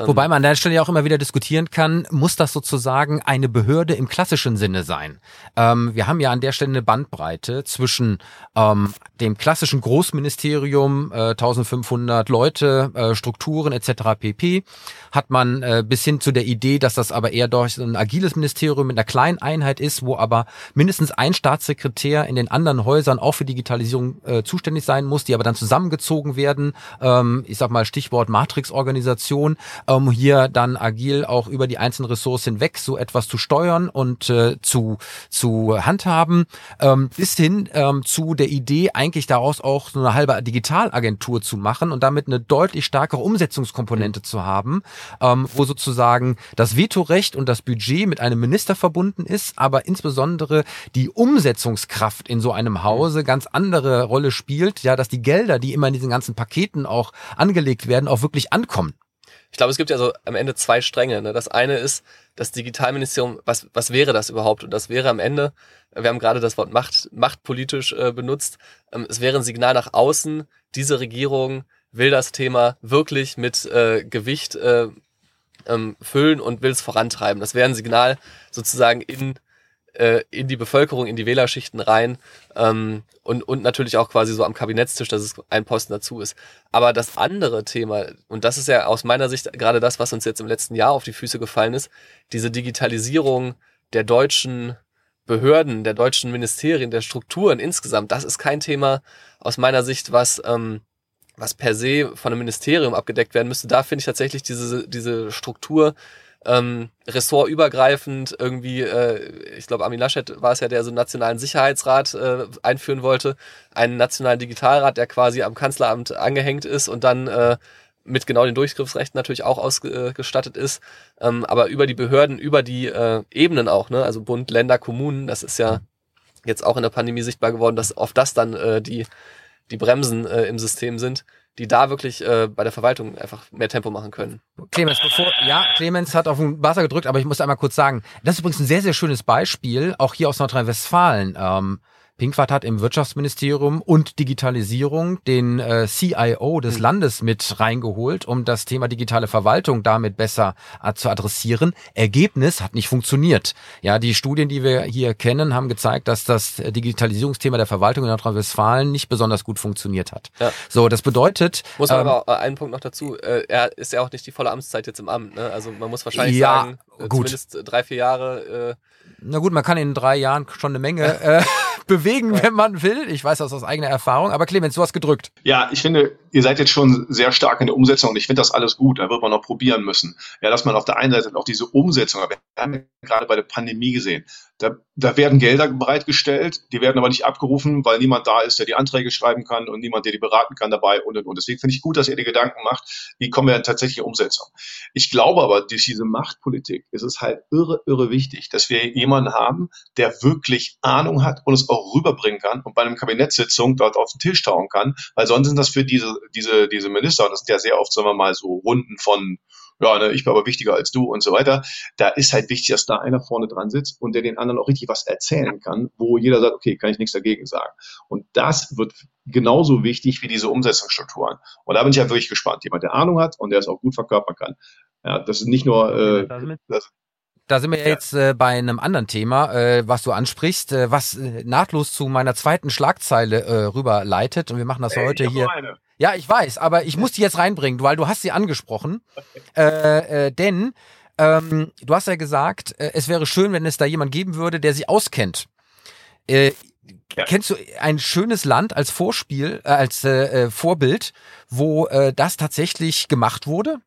Ähm. Wobei man an der Stelle ja auch immer wieder diskutieren kann, muss das sozusagen eine Behörde im klassischen Sinne sein? Ähm, wir haben ja an der Stelle eine Bandbreite zwischen ähm, dem klassischen Großministerium, äh, 1500 Leute, äh, Strukturen etc. pp, hat man äh, bis hin zu der Idee, Idee, dass das aber eher durch ein agiles Ministerium mit einer kleinen Einheit ist, wo aber mindestens ein Staatssekretär in den anderen Häusern auch für Digitalisierung äh, zuständig sein muss, die aber dann zusammengezogen werden. Ähm, ich sag mal Stichwort Matrix-Organisation, um hier dann agil auch über die einzelnen Ressourcen hinweg so etwas zu steuern und äh, zu, zu handhaben, ähm, bis hin ähm, zu der Idee, eigentlich daraus auch so eine halbe Digitalagentur zu machen und damit eine deutlich stärkere Umsetzungskomponente zu haben, ähm, wo sozusagen das Vetorecht und das Budget mit einem Minister verbunden ist, aber insbesondere die Umsetzungskraft in so einem Hause ganz andere Rolle spielt, ja, dass die Gelder, die immer in diesen ganzen Paketen auch angelegt werden, auch wirklich ankommen. Ich glaube, es gibt ja so am Ende zwei Stränge. Ne? Das eine ist das Digitalministerium, was, was wäre das überhaupt? Und das wäre am Ende, wir haben gerade das Wort Macht, machtpolitisch äh, benutzt, ähm, es wäre ein Signal nach außen, diese Regierung will das Thema wirklich mit äh, Gewicht äh, ähm, füllen und will es vorantreiben. Das wäre ein Signal sozusagen in, äh, in die Bevölkerung, in die Wählerschichten rein ähm, und, und natürlich auch quasi so am Kabinettstisch, dass es ein Posten dazu ist. Aber das andere Thema, und das ist ja aus meiner Sicht gerade das, was uns jetzt im letzten Jahr auf die Füße gefallen ist, diese Digitalisierung der deutschen Behörden, der deutschen Ministerien, der Strukturen insgesamt, das ist kein Thema aus meiner Sicht, was ähm, was per se von einem Ministerium abgedeckt werden müsste. Da finde ich tatsächlich diese, diese Struktur ähm, ressortübergreifend irgendwie, äh, ich glaube, Armin Laschet war es ja, der so einen nationalen Sicherheitsrat äh, einführen wollte, einen nationalen Digitalrat, der quasi am Kanzleramt angehängt ist und dann äh, mit genau den Durchgriffsrechten natürlich auch ausgestattet ist, ähm, aber über die Behörden, über die äh, Ebenen auch, ne, also Bund, Länder, Kommunen, das ist ja jetzt auch in der Pandemie sichtbar geworden, dass auf das dann äh, die die Bremsen äh, im System sind, die da wirklich äh, bei der Verwaltung einfach mehr Tempo machen können. Clemens, bevor, ja, Clemens hat auf den Wasser gedrückt, aber ich muss einmal kurz sagen, das ist übrigens ein sehr, sehr schönes Beispiel, auch hier aus Nordrhein-Westfalen. Ähm, Pinkwart hat im Wirtschaftsministerium und Digitalisierung den äh, CIO des hm. Landes mit reingeholt, um das Thema digitale Verwaltung damit besser äh, zu adressieren. Ergebnis hat nicht funktioniert. Ja, die Studien, die wir hier kennen, haben gezeigt, dass das Digitalisierungsthema der Verwaltung in Nordrhein-Westfalen nicht besonders gut funktioniert hat. Ja. So, das bedeutet. Muss man ähm, aber auch, einen Punkt noch dazu. Äh, er ist ja auch nicht die volle Amtszeit jetzt im Amt. Ne? Also man muss wahrscheinlich ja, sagen, äh, gut. zumindest drei, vier Jahre. Äh, Na gut, man kann in drei Jahren schon eine Menge [laughs] äh, bewegen, wenn man will. Ich weiß das aus eigener Erfahrung. Aber Clemens, du hast gedrückt. Ja, ich finde, ihr seid jetzt schon sehr stark in der Umsetzung und ich finde das alles gut. Da wird man noch probieren müssen. Ja, dass man auf der einen Seite auch diese Umsetzung, wir haben gerade bei der Pandemie gesehen, da, da werden Gelder bereitgestellt, die werden aber nicht abgerufen, weil niemand da ist, der die Anträge schreiben kann und niemand, der die beraten kann dabei und und und. Deswegen finde ich gut, dass ihr die Gedanken macht, wie kommen wir in tatsächliche Umsetzung. Ich glaube aber, durch diese Machtpolitik ist es halt irre, irre wichtig, dass wir jemanden haben, der wirklich Ahnung hat und es auch rüberbringen kann und bei einer Kabinettssitzung dort auf den Tisch tauchen kann, weil sonst sind das für diese, diese, diese Minister, und das sind ja sehr oft, sagen wir mal, so Runden von ja, ne, ich bin aber wichtiger als du und so weiter. Da ist halt wichtig, dass da einer vorne dran sitzt und der den anderen auch richtig was erzählen kann, wo jeder sagt, okay, kann ich nichts dagegen sagen. Und das wird genauso wichtig wie diese Umsetzungsstrukturen. Und da bin ich halt wirklich gespannt. Jemand, der Ahnung hat und der es auch gut verkörpern kann. Ja, das ist nicht nur, äh, das, da sind wir ja. jetzt äh, bei einem anderen Thema, äh, was du ansprichst, äh, was äh, nahtlos zu meiner zweiten Schlagzeile äh, rüberleitet. Und wir machen das Ey, heute hier. Ja, ich weiß, aber ich muss die jetzt reinbringen, weil du hast sie angesprochen. [laughs] Äh, äh, denn ähm, du hast ja gesagt, äh, es wäre schön, wenn es da jemand geben würde, der sich auskennt. Äh, ja. Kennst du ein schönes Land als Vorspiel, äh, als äh, äh Vorbild, wo äh, das tatsächlich gemacht wurde?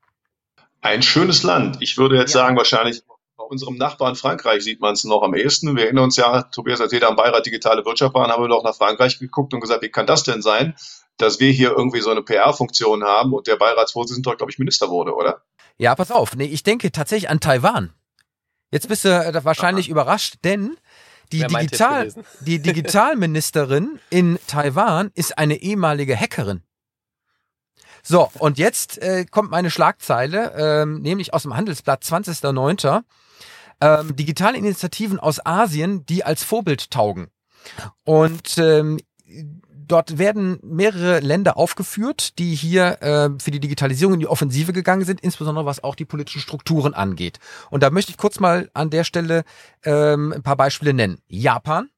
Ein schönes Land. Ich würde jetzt ja. sagen, wahrscheinlich bei unserem Nachbarn Frankreich sieht man es noch am ehesten. Wir erinnern uns ja, Tobias erzählt am Beirat Digitale Wirtschaft waren, haben wir doch nach Frankreich geguckt und gesagt, wie kann das denn sein, dass wir hier irgendwie so eine PR-Funktion haben und der Beiratsvorsitzende dort, glaube ich, Minister wurde, oder? Ja, pass auf. Nee, ich denke tatsächlich an Taiwan. Jetzt bist du äh, wahrscheinlich Aha. überrascht, denn die, Digital, [laughs] die Digitalministerin in Taiwan ist eine ehemalige Hackerin. So, und jetzt äh, kommt meine Schlagzeile, ähm, nämlich aus dem Handelsblatt 20.09. Ähm, digitale Initiativen aus Asien, die als Vorbild taugen. Und ähm, dort werden mehrere Länder aufgeführt, die hier äh, für die Digitalisierung in die Offensive gegangen sind, insbesondere was auch die politischen Strukturen angeht. Und da möchte ich kurz mal an der Stelle ähm, ein paar Beispiele nennen. Japan,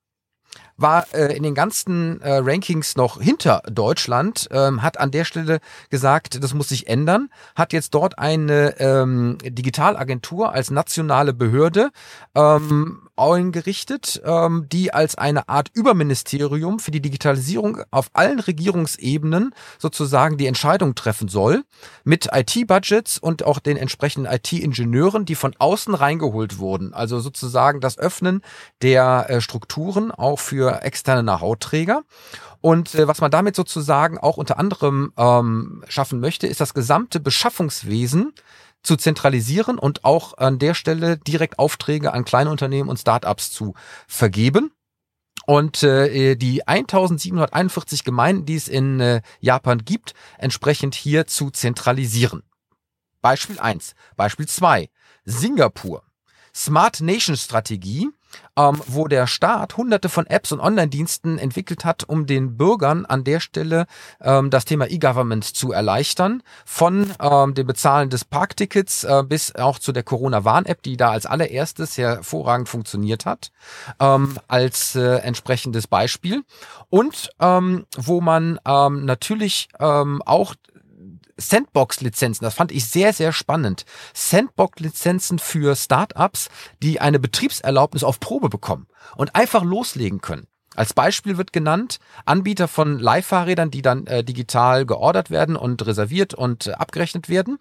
war äh, in den ganzen äh, Rankings noch hinter Deutschland, ähm, hat an der Stelle gesagt, das muss sich ändern, hat jetzt dort eine ähm, Digitalagentur als nationale Behörde ähm, eingerichtet, ähm, die als eine Art Überministerium für die Digitalisierung auf allen Regierungsebenen sozusagen die Entscheidung treffen soll, mit IT-Budgets und auch den entsprechenden IT-Ingenieuren, die von außen reingeholt wurden. Also sozusagen das Öffnen der äh, Strukturen auch für externe Know-how-Träger. Und äh, was man damit sozusagen auch unter anderem ähm, schaffen möchte, ist das gesamte Beschaffungswesen zu zentralisieren und auch an der Stelle direkt Aufträge an kleine Unternehmen und Startups zu vergeben. Und äh, die 1741 Gemeinden, die es in äh, Japan gibt, entsprechend hier zu zentralisieren. Beispiel eins, Beispiel zwei, Singapur. Smart Nation Strategie ähm, wo der Staat hunderte von Apps und Online-Diensten entwickelt hat, um den Bürgern an der Stelle ähm, das Thema E-Government zu erleichtern. Von ähm, dem Bezahlen des Parktickets äh, bis auch zu der Corona-Warn-App, die da als allererstes hervorragend funktioniert hat, ähm, als äh, entsprechendes Beispiel. Und ähm, wo man ähm, natürlich ähm, auch Sandbox-Lizenzen, das fand ich sehr, sehr spannend. Sandbox-Lizenzen für Startups, die eine Betriebserlaubnis auf Probe bekommen und einfach loslegen können. Als Beispiel wird genannt Anbieter von Leihfahrrädern, die dann äh, digital geordert werden und reserviert und äh, abgerechnet werden.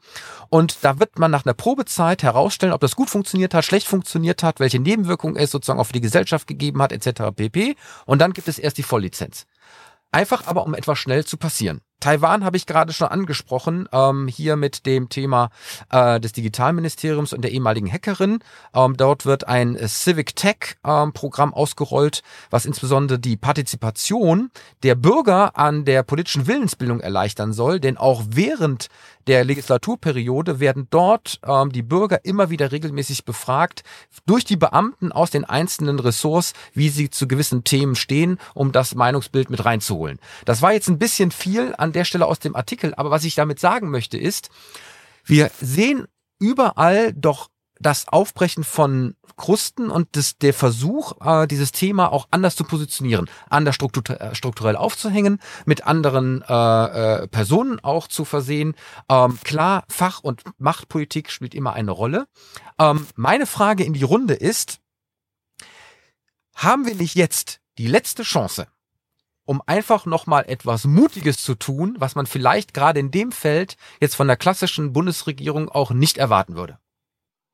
Und da wird man nach einer Probezeit herausstellen, ob das gut funktioniert hat, schlecht funktioniert hat, welche Nebenwirkungen es sozusagen auch für die Gesellschaft gegeben hat, etc. pp. Und dann gibt es erst die Volllizenz. Einfach aber, um etwas schnell zu passieren. Taiwan habe ich gerade schon angesprochen, ähm, hier mit dem Thema äh, des Digitalministeriums und der ehemaligen Hackerin. Ähm, dort wird ein Civic Tech ähm, ausgerollt, was insbesondere die Partizipation der Bürger an der politischen Willensbildung erleichtern soll, denn auch während der Legislaturperiode werden dort ähm, die Bürger immer wieder regelmäßig befragt durch die Beamten aus den einzelnen Ressorts, wie sie zu gewissen Themen stehen, um das Meinungsbild mit reinzuholen. Das war jetzt ein bisschen viel an der Stelle aus dem Artikel, aber was ich damit sagen möchte ist, wir sehen überall doch das Aufbrechen von Krusten und das, der Versuch, äh, dieses Thema auch anders zu positionieren, anders äh, strukturell aufzuhängen, mit anderen äh, äh, Personen auch zu versehen. Ähm, klar, Fach- und Machtpolitik spielt immer eine Rolle. Ähm, meine Frage in die Runde ist, haben wir nicht jetzt die letzte Chance, um einfach nochmal etwas Mutiges zu tun, was man vielleicht gerade in dem Feld jetzt von der klassischen Bundesregierung auch nicht erwarten würde?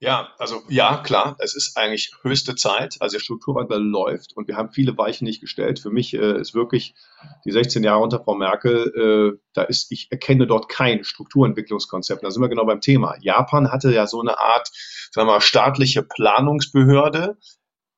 Ja, also ja, klar, es ist eigentlich höchste Zeit. Also der Strukturwandel läuft und wir haben viele Weichen nicht gestellt. Für mich äh, ist wirklich die 16 Jahre unter Frau Merkel, äh, da ist, ich erkenne dort kein Strukturentwicklungskonzept. Da sind wir genau beim Thema. Japan hatte ja so eine Art, sagen wir mal, staatliche Planungsbehörde,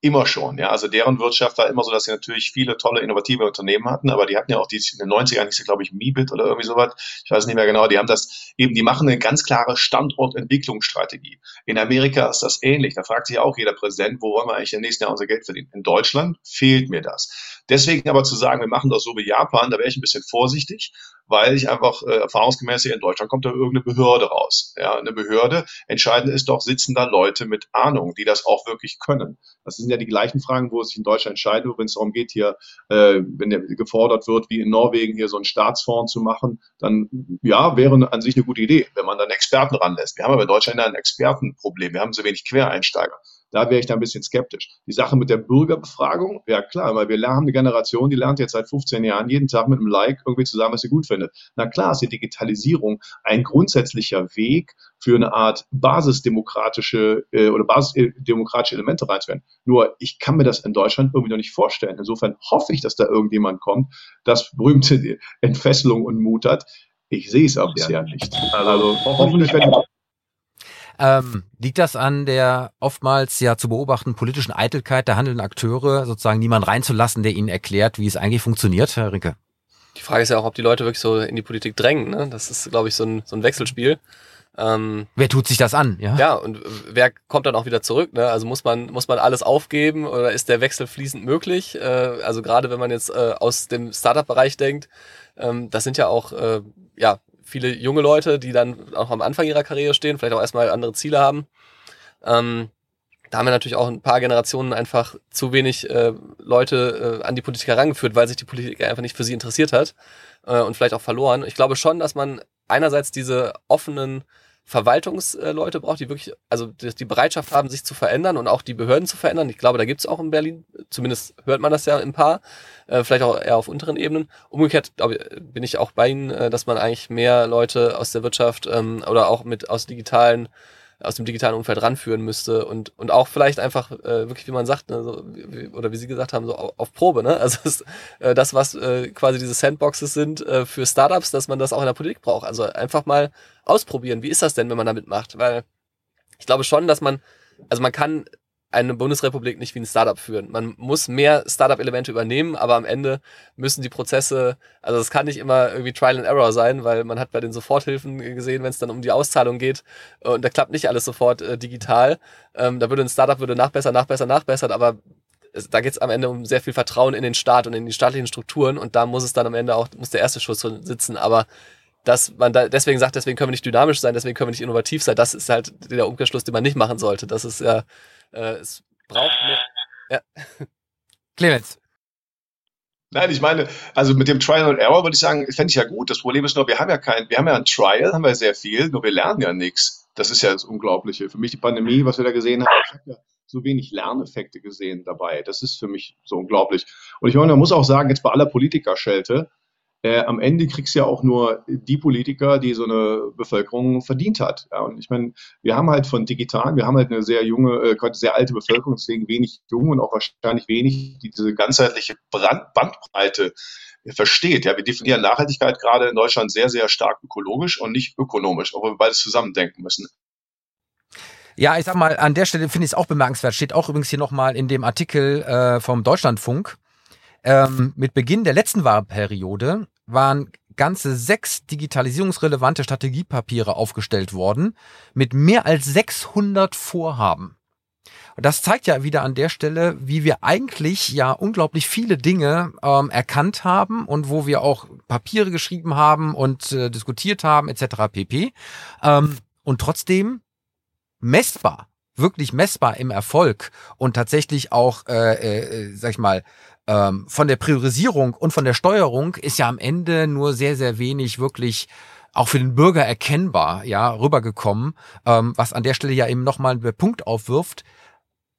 immer schon. Ja, also deren Wirtschaft war immer so, dass sie natürlich viele tolle innovative Unternehmen hatten, aber die hatten ja auch die in den 90ern, hieß glaube ich, Mibit oder irgendwie sowas. Ich weiß nicht mehr genau. Die haben das eben, die machen eine ganz klare Standortentwicklungsstrategie. In Amerika ist das ähnlich. Da fragt sich auch jeder Präsident, wo wollen wir eigentlich im nächsten Jahr unser Geld verdienen? In Deutschland fehlt mir das. Deswegen aber zu sagen, wir machen das so wie Japan, da wäre ich ein bisschen vorsichtig, weil ich einfach äh, erfahrungsgemäß hier in Deutschland kommt da irgendeine Behörde raus. Ja, eine Behörde. Entscheidend ist doch, sitzen da Leute mit Ahnung, die das auch wirklich können. Das sind ja die gleichen Fragen, wo es sich in Deutschland entscheidet, wenn es darum geht, hier, äh, wenn der gefordert wird, wie in Norwegen hier so einen Staatsfonds zu machen, dann ja, wäre an sich eine gute Idee, wenn man dann Experten ranlässt. Wir haben aber in Deutschland ein Expertenproblem. Wir haben so wenig Quereinsteiger. Da wäre ich da ein bisschen skeptisch. Die Sache mit der Bürgerbefragung, ja klar, weil wir haben eine Generation, die lernt jetzt seit 15 Jahren jeden Tag mit einem Like irgendwie zu sagen, was sie gut findet. Na klar ist die Digitalisierung ein grundsätzlicher Weg für eine Art basisdemokratische äh, oder basisdemokratische Elemente reinzuwerden. Nur ich kann mir das in Deutschland irgendwie noch nicht vorstellen. Insofern hoffe ich, dass da irgendjemand kommt, das berühmte [laughs] Entfesselung und Mut hat. Ich sehe es aber bisher nicht. Also hoffentlich, wenn ähm, liegt das an der oftmals ja zu beobachten politischen Eitelkeit der handelnden Akteure, sozusagen niemand reinzulassen, der ihnen erklärt, wie es eigentlich funktioniert, Herr Rinke? Die Frage ist ja auch, ob die Leute wirklich so in die Politik drängen. Ne? Das ist, glaube ich, so ein, so ein Wechselspiel. Ähm, wer tut sich das an? Ja, ja und wer kommt dann auch wieder zurück? Ne? Also muss man, muss man alles aufgeben oder ist der Wechsel fließend möglich? Äh, also gerade wenn man jetzt äh, aus dem Startup-Bereich denkt, ähm, das sind ja auch äh, ja, viele junge Leute, die dann auch am Anfang ihrer Karriere stehen, vielleicht auch erstmal andere Ziele haben. Ähm, da haben wir natürlich auch ein paar Generationen einfach zu wenig äh, Leute äh, an die Politik herangeführt, weil sich die Politik einfach nicht für sie interessiert hat äh, und vielleicht auch verloren. Ich glaube schon, dass man einerseits diese offenen Verwaltungsleute braucht, die wirklich, also die Bereitschaft haben, sich zu verändern und auch die Behörden zu verändern. Ich glaube, da gibt es auch in Berlin, zumindest hört man das ja ein paar, äh, vielleicht auch eher auf unteren Ebenen. Umgekehrt ich, bin ich auch bei Ihnen, äh, dass man eigentlich mehr Leute aus der Wirtschaft ähm, oder auch mit aus digitalen aus dem digitalen Umfeld ranführen müsste und und auch vielleicht einfach äh, wirklich, wie man sagt, ne, so, wie, oder wie Sie gesagt haben, so auf, auf Probe. Ne? [laughs] Also ist, äh, das, was äh, quasi diese Sandboxes sind äh, für Startups, dass man das auch in der Politik braucht. Also einfach mal ausprobieren. Wie ist das denn, wenn man damit macht? Weil ich glaube schon, dass man, also man kann eine Bundesrepublik nicht wie ein Startup führen. Man muss mehr Startup-Elemente übernehmen, aber am Ende müssen die Prozesse, also es kann nicht immer irgendwie Trial and Error sein, weil man hat bei den Soforthilfen gesehen, wenn es dann um die Auszahlung geht und da klappt nicht alles sofort äh, digital. Ähm, da würde ein Startup würde nachbessern, nachbessern, nachbessern, aber es, da geht es am Ende um sehr viel Vertrauen in den Staat und in die staatlichen Strukturen und da muss es dann am Ende auch, muss der erste Schuss sitzen, aber dass man da deswegen sagt, deswegen können wir nicht dynamisch sein, deswegen können wir nicht innovativ sein, das ist halt der Umkehrschluss, den man nicht machen sollte. Das ist ja äh, es braucht mehr. Ja. [laughs] Clemens. Nein, ich meine, also mit dem Trial and Error würde ich sagen, fände ich ja gut. Das Problem ist nur, wir haben ja kein, wir haben ja ein Trial, haben wir sehr viel, nur wir lernen ja nichts. Das ist ja das Unglaubliche. Für mich die Pandemie, was wir da gesehen haben, ich habe ja so wenig Lerneffekte gesehen dabei. Das ist für mich so unglaublich. Und ich meine, man muss auch sagen, jetzt bei aller Politikerschelte, äh, am Ende kriegst du ja auch nur die Politiker, die so eine Bevölkerung verdient hat. Ja, und ich meine, wir haben halt von digital, wir haben halt eine sehr junge, äh, sehr alte Bevölkerung, deswegen wenig jung und auch wahrscheinlich wenig, die diese ganzheitliche Brand Bandbreite versteht. Ja, wir definieren Nachhaltigkeit gerade in Deutschland sehr, sehr stark ökologisch und nicht ökonomisch, obwohl wir beides zusammendenken müssen. Ja, ich sag mal, an der Stelle finde ich es auch bemerkenswert. Steht auch übrigens hier nochmal in dem Artikel äh, vom Deutschlandfunk. Ähm, mit Beginn der letzten Wahlperiode waren ganze sechs digitalisierungsrelevante Strategiepapiere aufgestellt worden mit mehr als 600 Vorhaben. Das zeigt ja wieder an der Stelle, wie wir eigentlich ja unglaublich viele Dinge ähm, erkannt haben und wo wir auch Papiere geschrieben haben und äh, diskutiert haben etc. pp. Ähm, und trotzdem messbar, wirklich messbar im Erfolg und tatsächlich auch, äh, äh, sag ich mal, ähm, von der Priorisierung und von der Steuerung ist ja am Ende nur sehr, sehr wenig wirklich auch für den Bürger erkennbar, ja, rübergekommen, ähm, was an der Stelle ja eben nochmal einen Punkt aufwirft.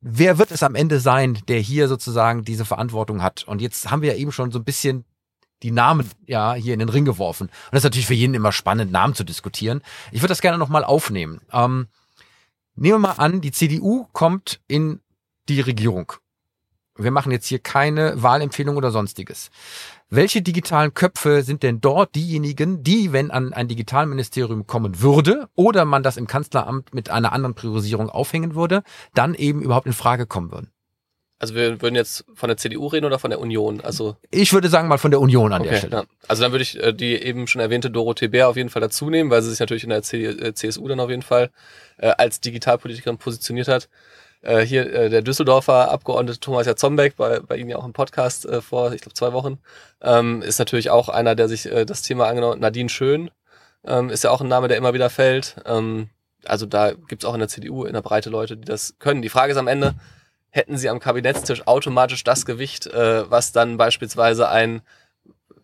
Wer wird es am Ende sein, der hier sozusagen diese Verantwortung hat? Und jetzt haben wir ja eben schon so ein bisschen die Namen ja hier in den Ring geworfen. Und das ist natürlich für jeden immer spannend, Namen zu diskutieren. Ich würde das gerne nochmal aufnehmen. Ähm, nehmen wir mal an, die CDU kommt in die Regierung wir machen jetzt hier keine Wahlempfehlung oder sonstiges. Welche digitalen Köpfe sind denn dort diejenigen, die, wenn an ein Digitalministerium kommen würde oder man das im Kanzleramt mit einer anderen Priorisierung aufhängen würde, dann eben überhaupt in Frage kommen würden? Also wir würden jetzt von der CDU reden oder von der Union? Also ich würde sagen mal von der Union an okay, der Stelle. Ja. Also dann würde ich äh, die eben schon erwähnte Dorothee Bär auf jeden Fall dazu nehmen, weil sie sich natürlich in der CSU äh, dann auf jeden Fall äh, als Digitalpolitikerin positioniert hat. Äh, hier äh, der Düsseldorfer Abgeordnete Thomas Jatzombeck, bei, bei Ihnen ja auch im Podcast äh, vor, ich glaube, zwei Wochen, ähm, ist natürlich auch einer, der sich äh, das Thema angenommen hat. Nadine Schön ähm, ist ja auch ein Name, der immer wieder fällt. Ähm, also da gibt's auch in der CDU in der Breite Leute, die das können. Die Frage ist am Ende, hätten sie am Kabinettstisch automatisch das Gewicht, äh, was dann beispielsweise ein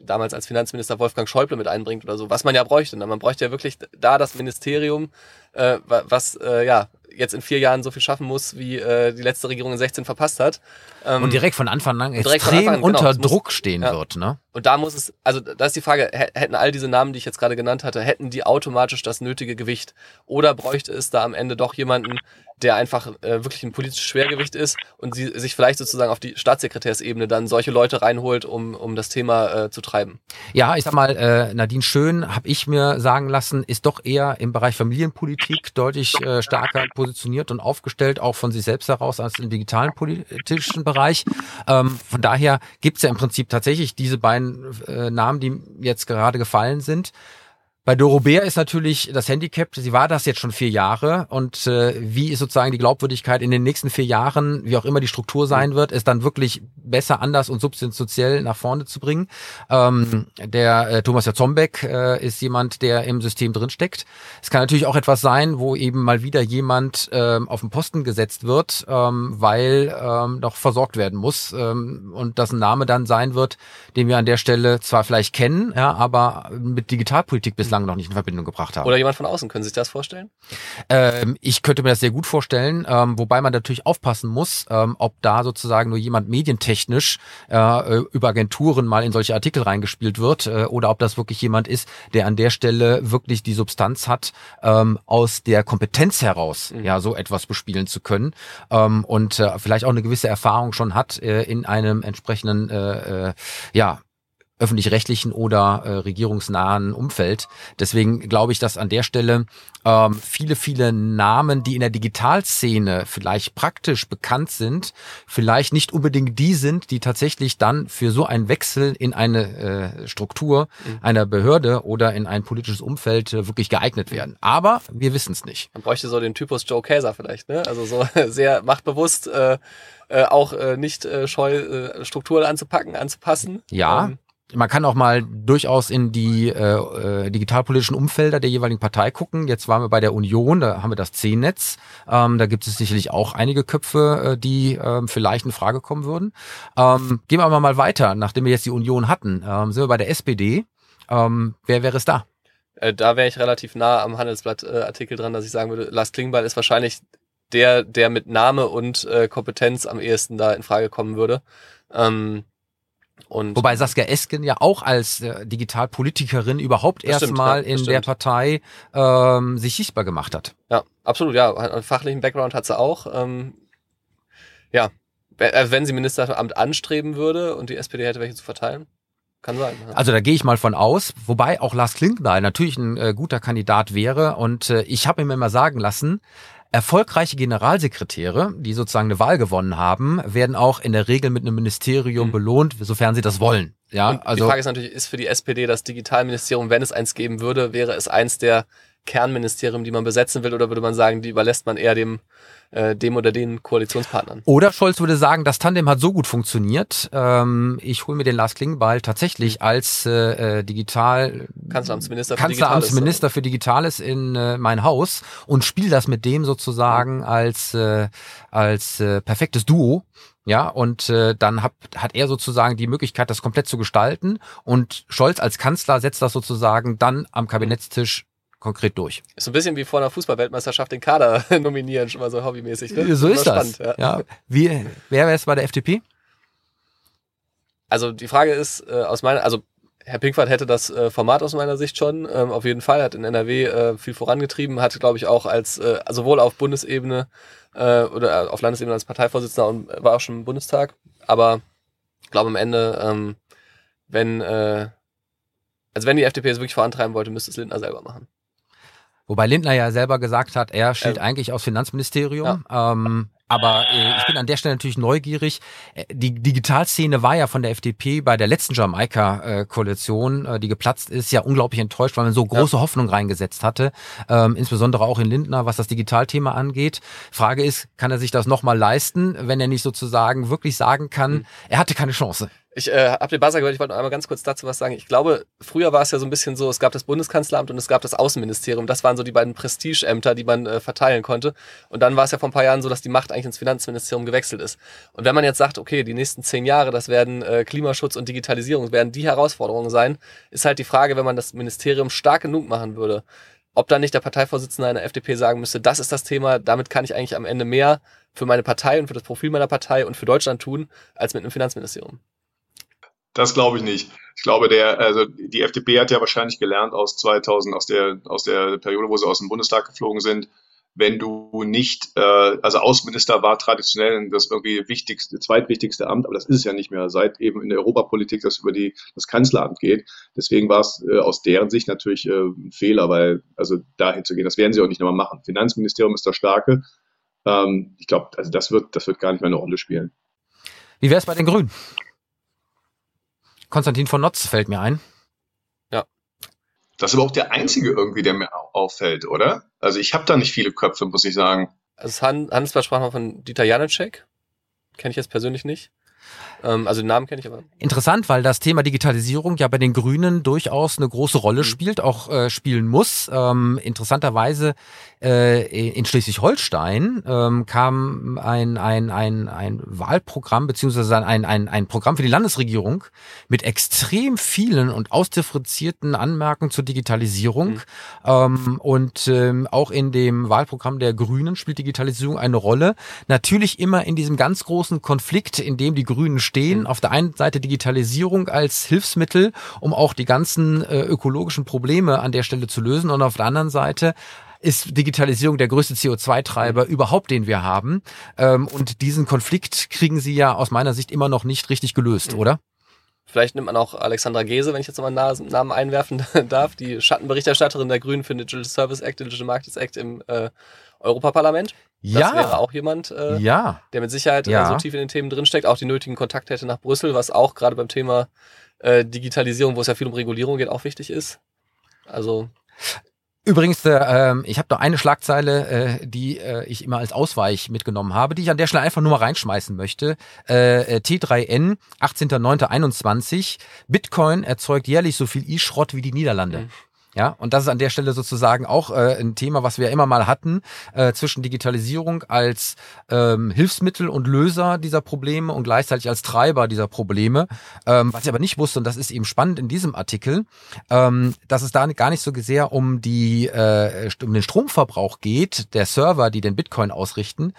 damals als Finanzminister Wolfgang Schäuble mit einbringt oder so, was man ja bräuchte. Man bräuchte ja wirklich da das Ministerium, äh, was äh, ja jetzt in vier Jahren so viel schaffen muss, wie äh, die letzte Regierung in 16 verpasst hat. Ähm, und direkt von Anfang an extrem Anfang, genau, unter Druck muss, stehen ja. wird. Ne? Und da muss es, also da ist die Frage, hätten all diese Namen, die ich jetzt gerade genannt hatte, hätten die automatisch das nötige Gewicht? Oder bräuchte es da am Ende doch jemanden, der einfach äh, wirklich ein politisches Schwergewicht ist und sie sich vielleicht sozusagen auf die Staatssekretärsebene dann solche Leute reinholt, um, um das Thema äh, zu treiben? Ja, ich sag mal, äh, Nadine Schön, habe ich mir sagen lassen, ist doch eher im Bereich Familienpolitik deutlich äh, stärker positioniert und aufgestellt, auch von sich selbst heraus als im digitalen politischen Bereich. Ähm, von daher gibt's ja im Prinzip tatsächlich diese beiden beiden äh, Namen, die jetzt gerade gefallen sind. Bei Doro Bär ist natürlich das Handicap, sie war das jetzt schon vier Jahre und äh, wie ist sozusagen die Glaubwürdigkeit in den nächsten vier Jahren, wie auch immer die Struktur sein wird, ist dann wirklich besser, anders und substanziell nach vorne zu bringen. Ähm, der äh, Thomas Jatzombeck äh, ist jemand, der im System drinsteckt. Es kann natürlich auch etwas sein, wo eben mal wieder jemand ähm, auf den Posten gesetzt wird, ähm, weil ähm, noch versorgt werden muss ähm, und das ein Name dann sein wird, den wir an der Stelle zwar vielleicht kennen, ja, aber mit Digitalpolitik bislang bislang noch nicht in Verbindung gebracht haben. Oder jemand von außen, können Sie sich das vorstellen? Ähm, ich könnte mir das sehr gut vorstellen, ähm, wobei man natürlich aufpassen muss, ähm, ob da sozusagen nur jemand medientechnisch äh, über Agenturen mal in solche Artikel reingespielt wird äh, oder ob das wirklich jemand ist, der an der Stelle wirklich die Substanz hat, ähm, aus der Kompetenz heraus mhm. ja so etwas bespielen zu können ähm, und äh, vielleicht auch eine gewisse Erfahrung schon hat äh, in einem entsprechenden äh, äh, ja öffentlich-rechtlichen oder äh, regierungsnahen Umfeld. Deswegen glaube ich, dass an der Stelle ähm, viele, viele Namen, die in der Digitalszene vielleicht praktisch bekannt sind, vielleicht nicht unbedingt die sind, die tatsächlich dann für so einen Wechsel in eine äh, Struktur mhm. einer Behörde oder in ein politisches Umfeld äh, wirklich geeignet werden. Aber wir wissen es nicht. Man bräuchte so den Typus Joe Käser vielleicht, ne? Also so [laughs] sehr machtbewusst. Äh äh, auch äh, nicht äh, scheu, äh, Strukturen anzupacken, anzupassen. Ja, ähm, man kann auch mal durchaus in die äh, äh, digitalpolitischen Umfelder der jeweiligen Partei gucken. Jetzt waren wir bei der Union, da haben wir das C-Netz. Ähm, da gibt es sicherlich auch einige Köpfe, äh, die äh, vielleicht in Frage kommen würden. Ähm, gehen wir aber mal weiter, nachdem wir jetzt die Union hatten. Ähm, sind wir bei der SPD. Ähm, wer wäre es da? Äh, da wäre ich relativ nah am Handelsblatt-Artikel dran, dass ich sagen würde, Lars Klingbeil ist wahrscheinlich der, der mit Name und äh, Kompetenz am ehesten da in Frage kommen würde. Ähm, und Wobei Saskia Esken ja auch als äh, Digitalpolitikerin überhaupt erstmal ja, in der Partei ähm, sich sichtbar gemacht hat. Ja, absolut, ja. Einen fachlichen Background hat sie auch. Ähm, ja, äh, wenn sie Ministeramt anstreben würde und die SPD hätte welche zu verteilen. Kann sein. Ja. Also da gehe ich mal von aus, wobei auch Lars Klinkbeil natürlich ein äh, guter Kandidat wäre. Und äh, ich habe ihm immer sagen lassen, Erfolgreiche Generalsekretäre, die sozusagen eine Wahl gewonnen haben, werden auch in der Regel mit einem Ministerium mhm. belohnt, sofern sie das wollen. Ja, Und also die Frage ist natürlich, ist für die SPD das Digitalministerium, wenn es eins geben würde, wäre es eins der Kernministerium, die man besetzen will, oder würde man sagen, die überlässt man eher dem äh, dem oder den Koalitionspartnern. Oder Scholz würde sagen, das Tandem hat so gut funktioniert, ähm, ich hole mir den Lars Klingbeil tatsächlich als äh, äh Digital Kanzleramtsminister, für, Kanzleramtsminister Digitales, für Digitales in äh, mein Haus und spiele das mit dem sozusagen als äh, als äh, perfektes Duo. Ja, und äh, dann hat, hat er sozusagen die Möglichkeit, das komplett zu gestalten. Und Scholz als Kanzler setzt das sozusagen dann am Kabinettstisch konkret durch. Ist so ein bisschen wie vor einer Fußballweltmeisterschaft den Kader [laughs] nominieren, schon mal so hobbymäßig. Ne? So ist das. Spannend, ja. ja. Wie, wer wäre es bei der FDP? Also die Frage ist äh, aus meiner, also Herr Pinkwart hätte das äh, Format aus meiner Sicht schon ähm, auf jeden Fall, hat in NRW äh, viel vorangetrieben, hat glaube ich auch als äh, sowohl auf Bundesebene äh, oder auf Landesebene als Parteivorsitzender und war auch schon im Bundestag. Aber ich glaube am Ende, ähm, wenn äh, also wenn die FDP es wirklich vorantreiben wollte, müsste es Lindner selber machen. Wobei Lindner ja selber gesagt hat, er steht ähm, eigentlich aus Finanzministerium. Ja. Ähm, aber äh, ich bin an der Stelle natürlich neugierig. Äh, die Digitalszene war ja von der FDP bei der letzten Jamaika-Koalition, äh, die geplatzt ist, ja unglaublich enttäuscht, weil man so große ja. Hoffnung reingesetzt hatte. Ähm, insbesondere auch in Lindner, was das Digitalthema angeht. Frage ist, kann er sich das nochmal leisten, wenn er nicht sozusagen wirklich sagen kann, mhm. er hatte keine Chance? Ich äh, habe den Buzzer gehört, ich wollte noch einmal ganz kurz dazu was sagen. Ich glaube, früher war es ja so ein bisschen so, es gab das Bundeskanzleramt und es gab das Außenministerium. Das waren so die beiden Prestigeämter, die man äh, verteilen konnte. Und dann war es ja vor ein paar Jahren so, dass die Macht eigentlich ins Finanzministerium gewechselt ist. Und wenn man jetzt sagt, okay, die nächsten zehn Jahre, das werden äh, Klimaschutz und Digitalisierung, werden die Herausforderungen sein, ist halt die Frage, wenn man das Ministerium stark genug machen würde, ob dann nicht der Parteivorsitzende einer FDP sagen müsste, das ist das Thema, damit kann ich eigentlich am Ende mehr für meine Partei und für das Profil meiner Partei und für Deutschland tun, als mit einem Finanzministerium. Das glaube ich nicht. Ich glaube, der, also die FDP hat ja wahrscheinlich gelernt aus 2000, aus der, aus der Periode, wo sie aus dem Bundestag geflogen sind. Wenn du nicht, äh, also Außenminister war traditionell das irgendwie wichtigste, zweitwichtigste Amt, aber das ist es ja nicht mehr, seit eben in der Europapolitik das über die, das Kanzleramt geht. Deswegen war es äh, aus deren Sicht natürlich äh, ein Fehler, weil, also dahin zu gehen, das werden sie auch nicht nochmal machen. Finanzministerium ist das Starke. Ähm, ich glaube, also das wird, das wird gar nicht mehr eine Rolle spielen. Wie wäre es bei den Grünen? Konstantin von Notz fällt mir ein. Ja. Das ist aber auch der einzige irgendwie, der mir auffällt, oder? Also ich habe da nicht viele Köpfe, muss ich sagen. Also Handelsblatt sprach mal von Dieter Janicek. Kenne ich jetzt persönlich nicht. Ähm, also den Namen kenne ich aber. Interessant, weil das Thema Digitalisierung ja bei den Grünen durchaus eine große Rolle mhm. spielt, auch äh, spielen muss. Ähm, interessanterweise äh, in Schleswig-Holstein ähm, kam ein, ein, ein, ein Wahlprogramm beziehungsweise ein, ein, ein Programm für die Landesregierung mit extrem vielen und ausdifferenzierten Anmerkungen zur Digitalisierung. Mhm. Ähm, und ähm, auch in dem Wahlprogramm der Grünen spielt Digitalisierung eine Rolle. Natürlich immer in diesem ganz großen Konflikt, in dem die Grünen stehen. Mhm. Auf der einen Seite Digitalisierung als Hilfsmittel, um auch die ganzen äh, ökologischen Probleme an der Stelle zu lösen. Und auf der anderen Seite ist Digitalisierung der größte CO2-Treiber mhm. überhaupt, den wir haben. Ähm, und diesen Konflikt kriegen sie ja aus meiner Sicht immer noch nicht richtig gelöst, mhm. oder? Vielleicht nimmt man auch Alexandra Gese, wenn ich jetzt mal einen Namen einwerfen [laughs] darf, die Schattenberichterstatterin der Grünen für den Digital Service Act, den Digital Markets Act im äh, Europaparlament. Das ja. wäre auch jemand, äh, ja. der mit Sicherheit äh, ja. so tief in den Themen drinsteckt, auch die nötigen Kontakte hätte nach Brüssel, was auch gerade beim Thema äh, Digitalisierung, wo es ja viel um Regulierung geht, auch wichtig ist. Also Übrigens, äh, ähm, ich habe noch eine Schlagzeile, äh, die äh, ich immer als Ausweich mitgenommen habe, die ich an der Stelle einfach nur mal reinschmeißen möchte. Äh, T3N, 18.09.21. Bitcoin erzeugt jährlich so viel E-Schrott wie die Niederlande. Mhm. Ja, und das ist an der Stelle sozusagen auch äh, ein Thema, was wir immer mal hatten, äh, zwischen Digitalisierung als ähm, Hilfsmittel und Löser dieser Probleme und gleichzeitig als Treiber dieser Probleme. Ähm, was ich aber nicht wusste, und das ist eben spannend in diesem Artikel, ähm, dass es da gar nicht so sehr um die äh, um den Stromverbrauch geht, der Server, die den Bitcoin ausrichten,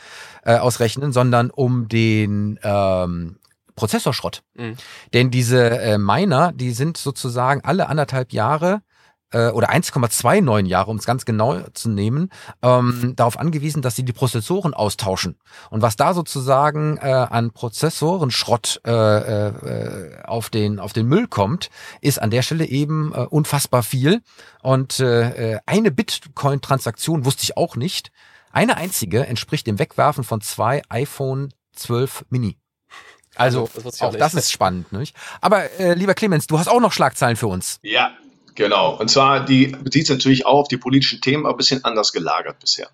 äh, ausrechnen, sondern um den ähm, Prozessorschrott. Mhm. Denn diese äh, Miner, die sind sozusagen alle anderthalb Jahre äh, oder 1,29 Jahre, um es ganz genau zu nehmen, ähm, darauf angewiesen, dass sie die Prozessoren austauschen. Und was da sozusagen äh, an Prozessorenschrott äh, äh, auf, den, auf den Müll kommt, ist an der Stelle eben äh, unfassbar viel. Und äh, eine Bitcoin-Transaktion wusste ich auch nicht. Eine einzige entspricht dem Wegwerfen von zwei iPhone 12 Mini. Also, das auch, auch das ist spannend, nicht? Aber äh, lieber Clemens, du hast auch noch Schlagzeilen für uns. Ja, Genau. Und zwar, die bezieht sich natürlich auch auf die politischen Themen, aber ein bisschen anders gelagert bisher.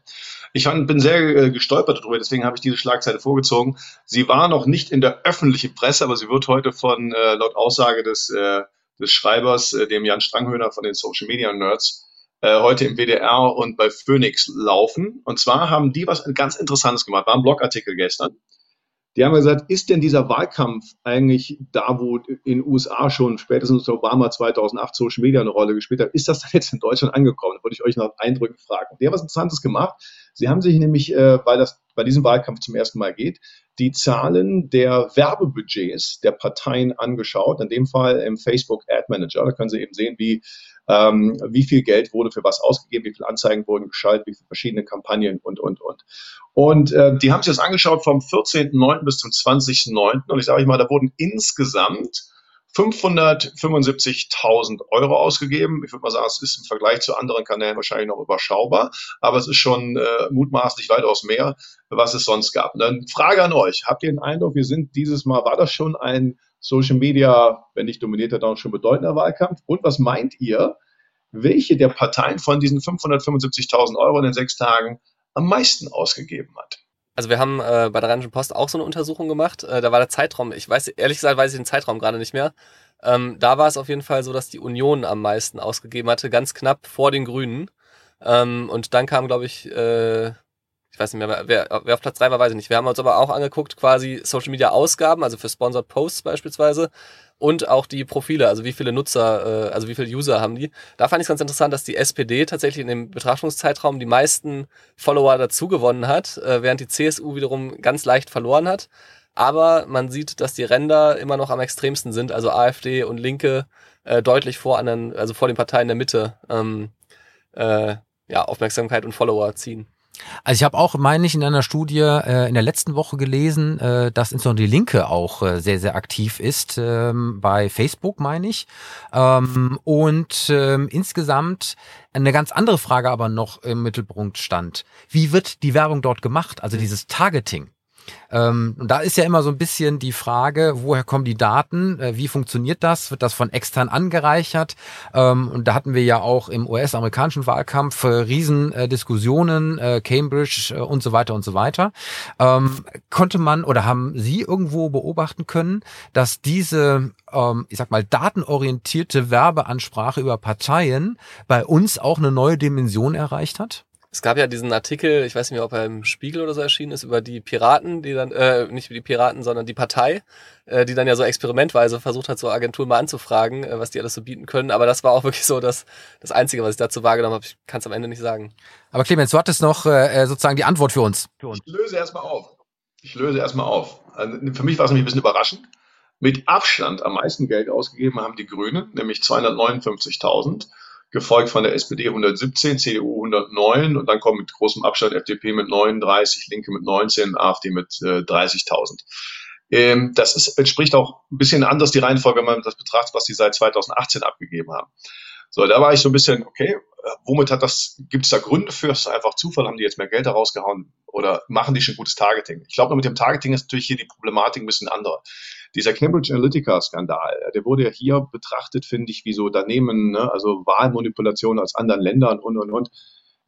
Ich bin sehr äh, gestolpert darüber, deswegen habe ich diese Schlagzeile vorgezogen. Sie war noch nicht in der öffentlichen Presse, aber sie wird heute von, äh, laut Aussage des, äh, des Schreibers, dem Jan Stranghöhner von den Social Media Nerds, heute im WDR und bei Phoenix laufen. Und zwar haben die was ganz Interessantes gemacht. War ein Blogartikel gestern. Die haben gesagt, ist denn dieser Wahlkampf eigentlich da, wo in den USA schon spätestens Obama 2008 Social Media eine Rolle gespielt hat, ist das dann jetzt in Deutschland angekommen? Da würde ich euch nach Eindrücken fragen. Die haben was Interessantes gemacht. Sie haben sich nämlich, äh, weil das bei diesem Wahlkampf zum ersten Mal geht, die Zahlen der Werbebudgets der Parteien angeschaut. In dem Fall im Facebook Ad Manager. Da können Sie eben sehen, wie ähm, wie viel Geld wurde für was ausgegeben, wie viele Anzeigen wurden geschaltet, wie viele verschiedene Kampagnen und, und, und. Und äh, die haben sich das angeschaut vom 14.09. bis zum 20.09. Und ich sage mal, da wurden insgesamt 575.000 Euro ausgegeben. Ich würde mal sagen, es ist im Vergleich zu anderen Kanälen wahrscheinlich noch überschaubar, aber es ist schon äh, mutmaßlich weitaus mehr, was es sonst gab. Und dann Frage an euch. Habt ihr den Eindruck, wir sind dieses Mal, war das schon ein Social Media, wenn nicht dominiert hat, auch schon bedeutender Wahlkampf? Und was meint ihr, welche der Parteien von diesen 575.000 Euro in den sechs Tagen am meisten ausgegeben hat? Also wir haben äh, bei der Rheinischen Post auch so eine Untersuchung gemacht. Äh, da war der Zeitraum, ich weiß, ehrlich gesagt weiß ich den Zeitraum gerade nicht mehr. Ähm, da war es auf jeden Fall so, dass die Union am meisten ausgegeben hatte, ganz knapp vor den Grünen. Ähm, und dann kam, glaube ich, äh, ich weiß nicht mehr, wer, wer auf Platz drei war, weiß ich nicht. Wir haben uns aber auch angeguckt, quasi Social Media Ausgaben, also für Sponsored Posts beispielsweise und auch die Profile, also wie viele Nutzer, äh, also wie viele User haben die. Da fand ich es ganz interessant, dass die SPD tatsächlich in dem Betrachtungszeitraum die meisten Follower dazu gewonnen hat, äh, während die CSU wiederum ganz leicht verloren hat. Aber man sieht, dass die Ränder immer noch am extremsten sind, also AfD und Linke äh, deutlich vor anderen, also vor den Parteien der Mitte ähm, äh, ja, Aufmerksamkeit und Follower ziehen. Also ich habe auch, meine ich, in einer Studie äh, in der letzten Woche gelesen, äh, dass insbesondere die Linke auch äh, sehr, sehr aktiv ist ähm, bei Facebook, meine ich. Ähm, und ähm, insgesamt eine ganz andere Frage aber noch im Mittelpunkt stand. Wie wird die Werbung dort gemacht? Also dieses Targeting. Ähm, und da ist ja immer so ein bisschen die Frage, woher kommen die Daten? Äh, wie funktioniert das? Wird das von extern angereichert? Ähm, und da hatten wir ja auch im US-amerikanischen Wahlkampf äh, Riesendiskussionen, äh, Cambridge äh, und so weiter und so weiter. Ähm, konnte man oder haben Sie irgendwo beobachten können, dass diese, ähm, ich sag mal, datenorientierte Werbeansprache über Parteien bei uns auch eine neue Dimension erreicht hat? Es gab ja diesen Artikel, ich weiß nicht mehr, ob er im Spiegel oder so erschienen ist, über die Piraten, die dann, äh, nicht die Piraten, sondern die Partei, äh, die dann ja so experimentweise versucht hat, so Agenturen mal anzufragen, äh, was die alles so bieten können. Aber das war auch [laughs] wirklich so das, das Einzige, was ich dazu wahrgenommen habe. Ich kann es am Ende nicht sagen. Aber Clemens, du hattest noch äh, sozusagen die Antwort für uns. Für uns. Ich löse erstmal auf. Ich löse erstmal auf. Also für mich war es nämlich ein bisschen überraschend. Mit Abstand am meisten Geld ausgegeben haben die Grünen, nämlich 259.000 gefolgt von der SPD 117, CDU 109 und dann kommt mit großem Abstand FDP mit 39, Linke mit 19, AfD mit äh, 30.000. Ähm, das ist, entspricht auch ein bisschen anders die Reihenfolge, wenn man das betrachtet, was sie seit 2018 abgegeben haben. So, da war ich so ein bisschen, okay, äh, womit hat das, gibt es da Gründe für? Ist einfach Zufall? Haben die jetzt mehr Geld herausgehauen? Oder machen die schon gutes Targeting? Ich glaube, mit dem Targeting ist natürlich hier die Problematik ein bisschen andere. Dieser Cambridge Analytica-Skandal, äh, der wurde ja hier betrachtet, finde ich, wie so daneben, ne? also Wahlmanipulation aus anderen Ländern und, und, und.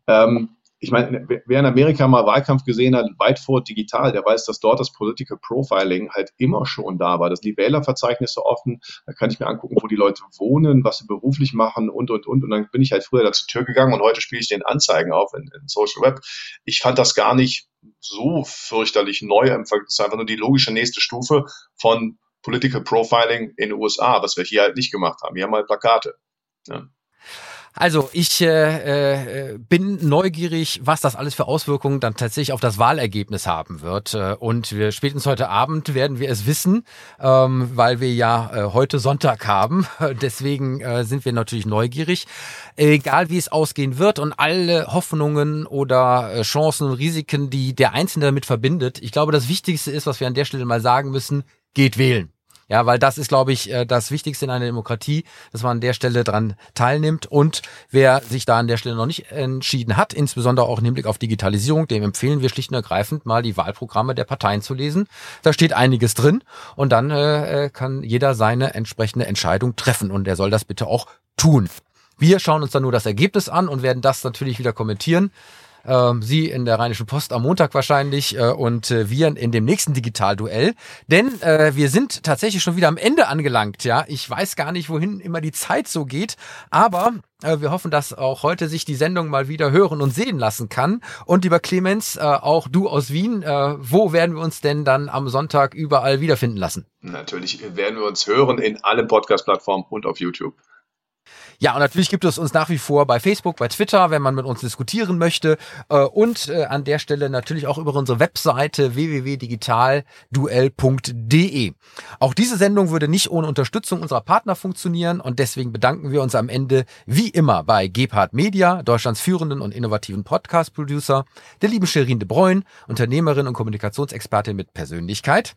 Ähm, ich meine, wer in Amerika mal Wahlkampf gesehen hat, weit vor digital, der weiß, dass dort das Political Profiling halt immer schon da war. Dass die Wählerverzeichnisse offen, da kann ich mir angucken, wo die Leute wohnen, was sie beruflich machen und, und, und. Und dann bin ich halt früher da zur Tür gegangen und heute spiele ich den Anzeigen auf in, in Social Web. Ich fand das gar nicht so fürchterlich neu. Es ist einfach nur die logische nächste Stufe von Political Profiling in den USA, was wir hier halt nicht gemacht haben. Wir haben halt Plakate. Ja. Also ich äh, äh, bin neugierig, was das alles für Auswirkungen dann tatsächlich auf das Wahlergebnis haben wird. Äh, und wir spätestens heute Abend werden wir es wissen, ähm, weil wir ja äh, heute Sonntag haben. [laughs] Deswegen äh, sind wir natürlich neugierig. Egal wie es ausgehen wird und alle Hoffnungen oder äh, Chancen und Risiken, die der Einzelne damit verbindet. Ich glaube, das Wichtigste ist, was wir an der Stelle mal sagen müssen, geht wählen. Ja, weil das ist, glaube ich, äh, das Wichtigste in einer Demokratie, dass man an der Stelle dran teilnimmt. Und wer sich da an der Stelle noch nicht entschieden hat, insbesondere auch im Hinblick auf Digitalisierung, dem empfehlen wir schlicht und ergreifend mal die Wahlprogramme der Parteien zu lesen. Da steht einiges drin und dann äh, äh kann jeder seine entsprechende Entscheidung treffen und er soll das bitte auch tun. Wir schauen uns dann nur das Ergebnis an und werden das natürlich wieder kommentieren. Ähm, Sie in der Rheinischen Post am Montag wahrscheinlich äh, und äh, wir in dem nächsten Digitalduell. Denn äh, wir sind tatsächlich schon wieder am Ende angelangt. Ja, ich weiß gar nicht, wohin immer die Zeit so geht, aber wir hoffen, dass auch heute sich die Sendung mal wieder hören und sehen lassen kann. Und lieber Clemens, auch du aus Wien, wo werden wir uns denn dann am Sonntag überall wiederfinden lassen? Natürlich werden wir uns hören in allen Podcast-Plattformen und auf YouTube. Ja, und natürlich gibt es uns nach wie vor bei Facebook, bei Twitter, wenn man mit uns diskutieren möchte. Äh, und äh, an der Stelle natürlich auch über unsere Webseite www.digitalduell.de. Auch diese Sendung würde nicht ohne Unterstützung unserer Partner funktionieren und deswegen bedanken wir uns am Ende wie immer bei Gebhard Media, Deutschlands führenden und innovativen Podcast-Producer, der lieben Sherin de Bruyne, Unternehmerin und Kommunikationsexpertin mit Persönlichkeit.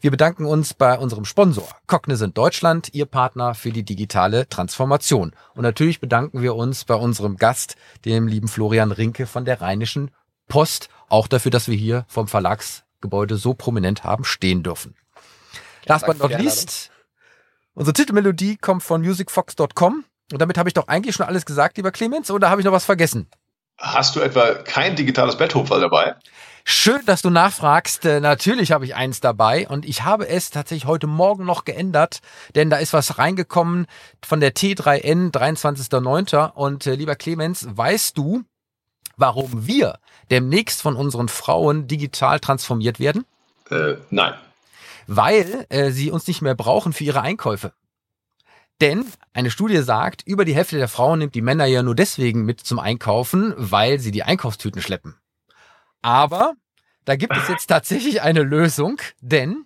Wir bedanken uns bei unserem Sponsor Cognizant Deutschland, ihr Partner für die digitale Transformation. Und natürlich bedanken wir uns bei unserem Gast, dem lieben Florian Rinke von der Rheinischen Post, auch dafür, dass wir hier vom Verlagsgebäude so prominent haben stehen dürfen. Last but not least, unsere Titelmelodie kommt von musicfox.com. Und damit habe ich doch eigentlich schon alles gesagt, lieber Clemens, oder habe ich noch was vergessen? Hast du etwa kein digitales Betthupferl dabei? Schön, dass du nachfragst. Äh, natürlich habe ich eins dabei und ich habe es tatsächlich heute Morgen noch geändert, denn da ist was reingekommen von der T3N 23.09. Und äh, lieber Clemens, weißt du, warum wir demnächst von unseren Frauen digital transformiert werden? Äh, nein. Weil äh, sie uns nicht mehr brauchen für ihre Einkäufe. Denn eine Studie sagt, über die Hälfte der Frauen nimmt die Männer ja nur deswegen mit zum Einkaufen, weil sie die Einkaufstüten schleppen. Aber da gibt es jetzt tatsächlich eine Lösung, denn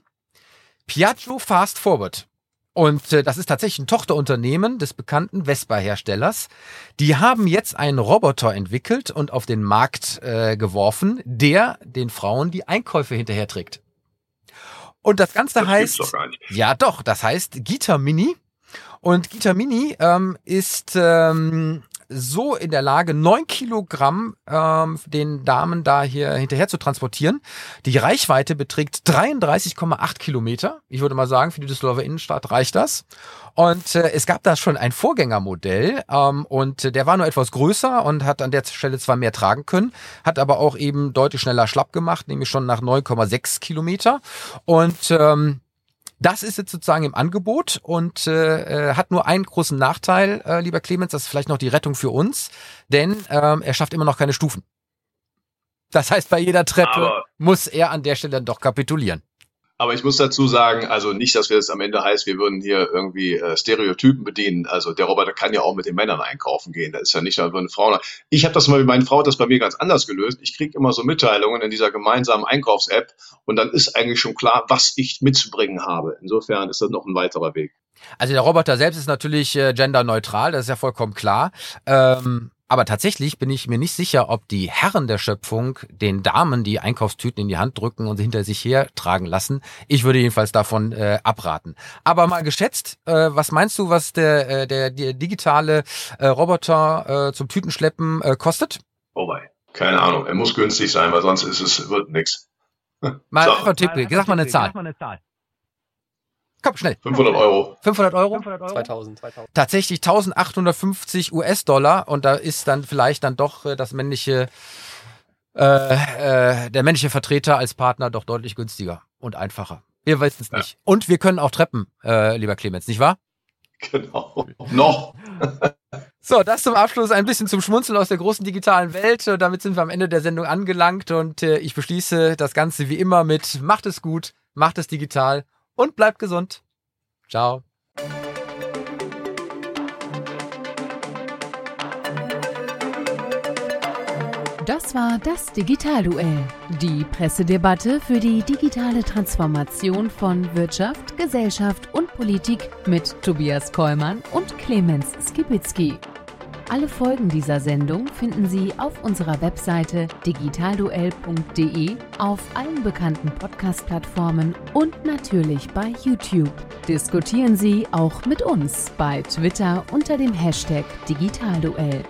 Piaggio Fast Forward und äh, das ist tatsächlich ein Tochterunternehmen des bekannten Vespa-Herstellers. Die haben jetzt einen Roboter entwickelt und auf den Markt äh, geworfen, der den Frauen die Einkäufe hinterher trägt. Und das Ganze das heißt, doch ja doch, das heißt Gita Mini. Und Gita Mini ähm, ist ähm, so in der Lage, neun Kilogramm ähm, den Damen da hier hinterher zu transportieren. Die Reichweite beträgt 33,8 Kilometer. Ich würde mal sagen, für die Düsseldorfer Innenstadt reicht das. Und äh, es gab da schon ein Vorgängermodell ähm, und der war nur etwas größer und hat an der Stelle zwar mehr tragen können, hat aber auch eben deutlich schneller schlapp gemacht, nämlich schon nach 9,6 Kilometer. Und ähm, das ist jetzt sozusagen im Angebot und äh, äh, hat nur einen großen Nachteil, äh, lieber Clemens, das ist vielleicht noch die Rettung für uns, denn ähm, er schafft immer noch keine Stufen. Das heißt, bei jeder Treppe Aber muss er an der Stelle dann doch kapitulieren. Aber ich muss dazu sagen, also nicht, dass wir es am Ende heißt, wir würden hier irgendwie äh, Stereotypen bedienen. Also der Roboter kann ja auch mit den Männern einkaufen gehen. Das ist ja nicht nur eine Frau. Ich habe das mal, meine Frau hat das bei mir ganz anders gelöst. Ich kriege immer so Mitteilungen in dieser gemeinsamen Einkaufs-App und dann ist eigentlich schon klar, was ich mitzubringen habe. Insofern ist das noch ein weiterer Weg. Also der Roboter selbst ist natürlich äh, genderneutral, das ist ja vollkommen klar. Ähm, aber tatsächlich bin ich mir nicht sicher, ob die Herren der Schöpfung den Damen die Einkaufstüten in die Hand drücken und sie hinter sich hertragen lassen. Ich würde jedenfalls davon äh, abraten. Aber mal geschätzt, äh, was meinst du, was der, äh, der, der digitale äh, Roboter äh, zum Tütenschleppen äh, kostet? Oh wei. Keine Ahnung. Er muss günstig sein, weil sonst ist es, wird nix. Mal so. einfach Tipp, sag mal eine Zahl. Komm, schnell. 500 Euro. 500 Euro? 500 Euro? 2000, 2000. Tatsächlich 1850 US-Dollar und da ist dann vielleicht dann doch äh, das männliche, äh, äh, der männliche Vertreter als Partner doch deutlich günstiger und einfacher. Wir wissen es nicht. Ja. Und wir können auch treppen, äh, lieber Clemens, nicht wahr? Genau. Noch. [laughs] So, das zum Abschluss ein bisschen zum Schmunzeln aus der großen digitalen Welt. Und damit sind wir am Ende der Sendung angelangt und äh, ich beschließe das Ganze wie immer mit macht es gut, macht es digital und bleibt gesund. Ciao. Das war das Digitalduell, die Pressedebatte für die digitale Transformation von Wirtschaft, Gesellschaft und Politik mit Tobias Kollmann und Clemens Skibitzky. Alle Folgen dieser Sendung finden Sie auf unserer Webseite digitalduell.de, auf allen bekannten Podcast-Plattformen und natürlich bei YouTube. Diskutieren Sie auch mit uns bei Twitter unter dem Hashtag Digitalduell.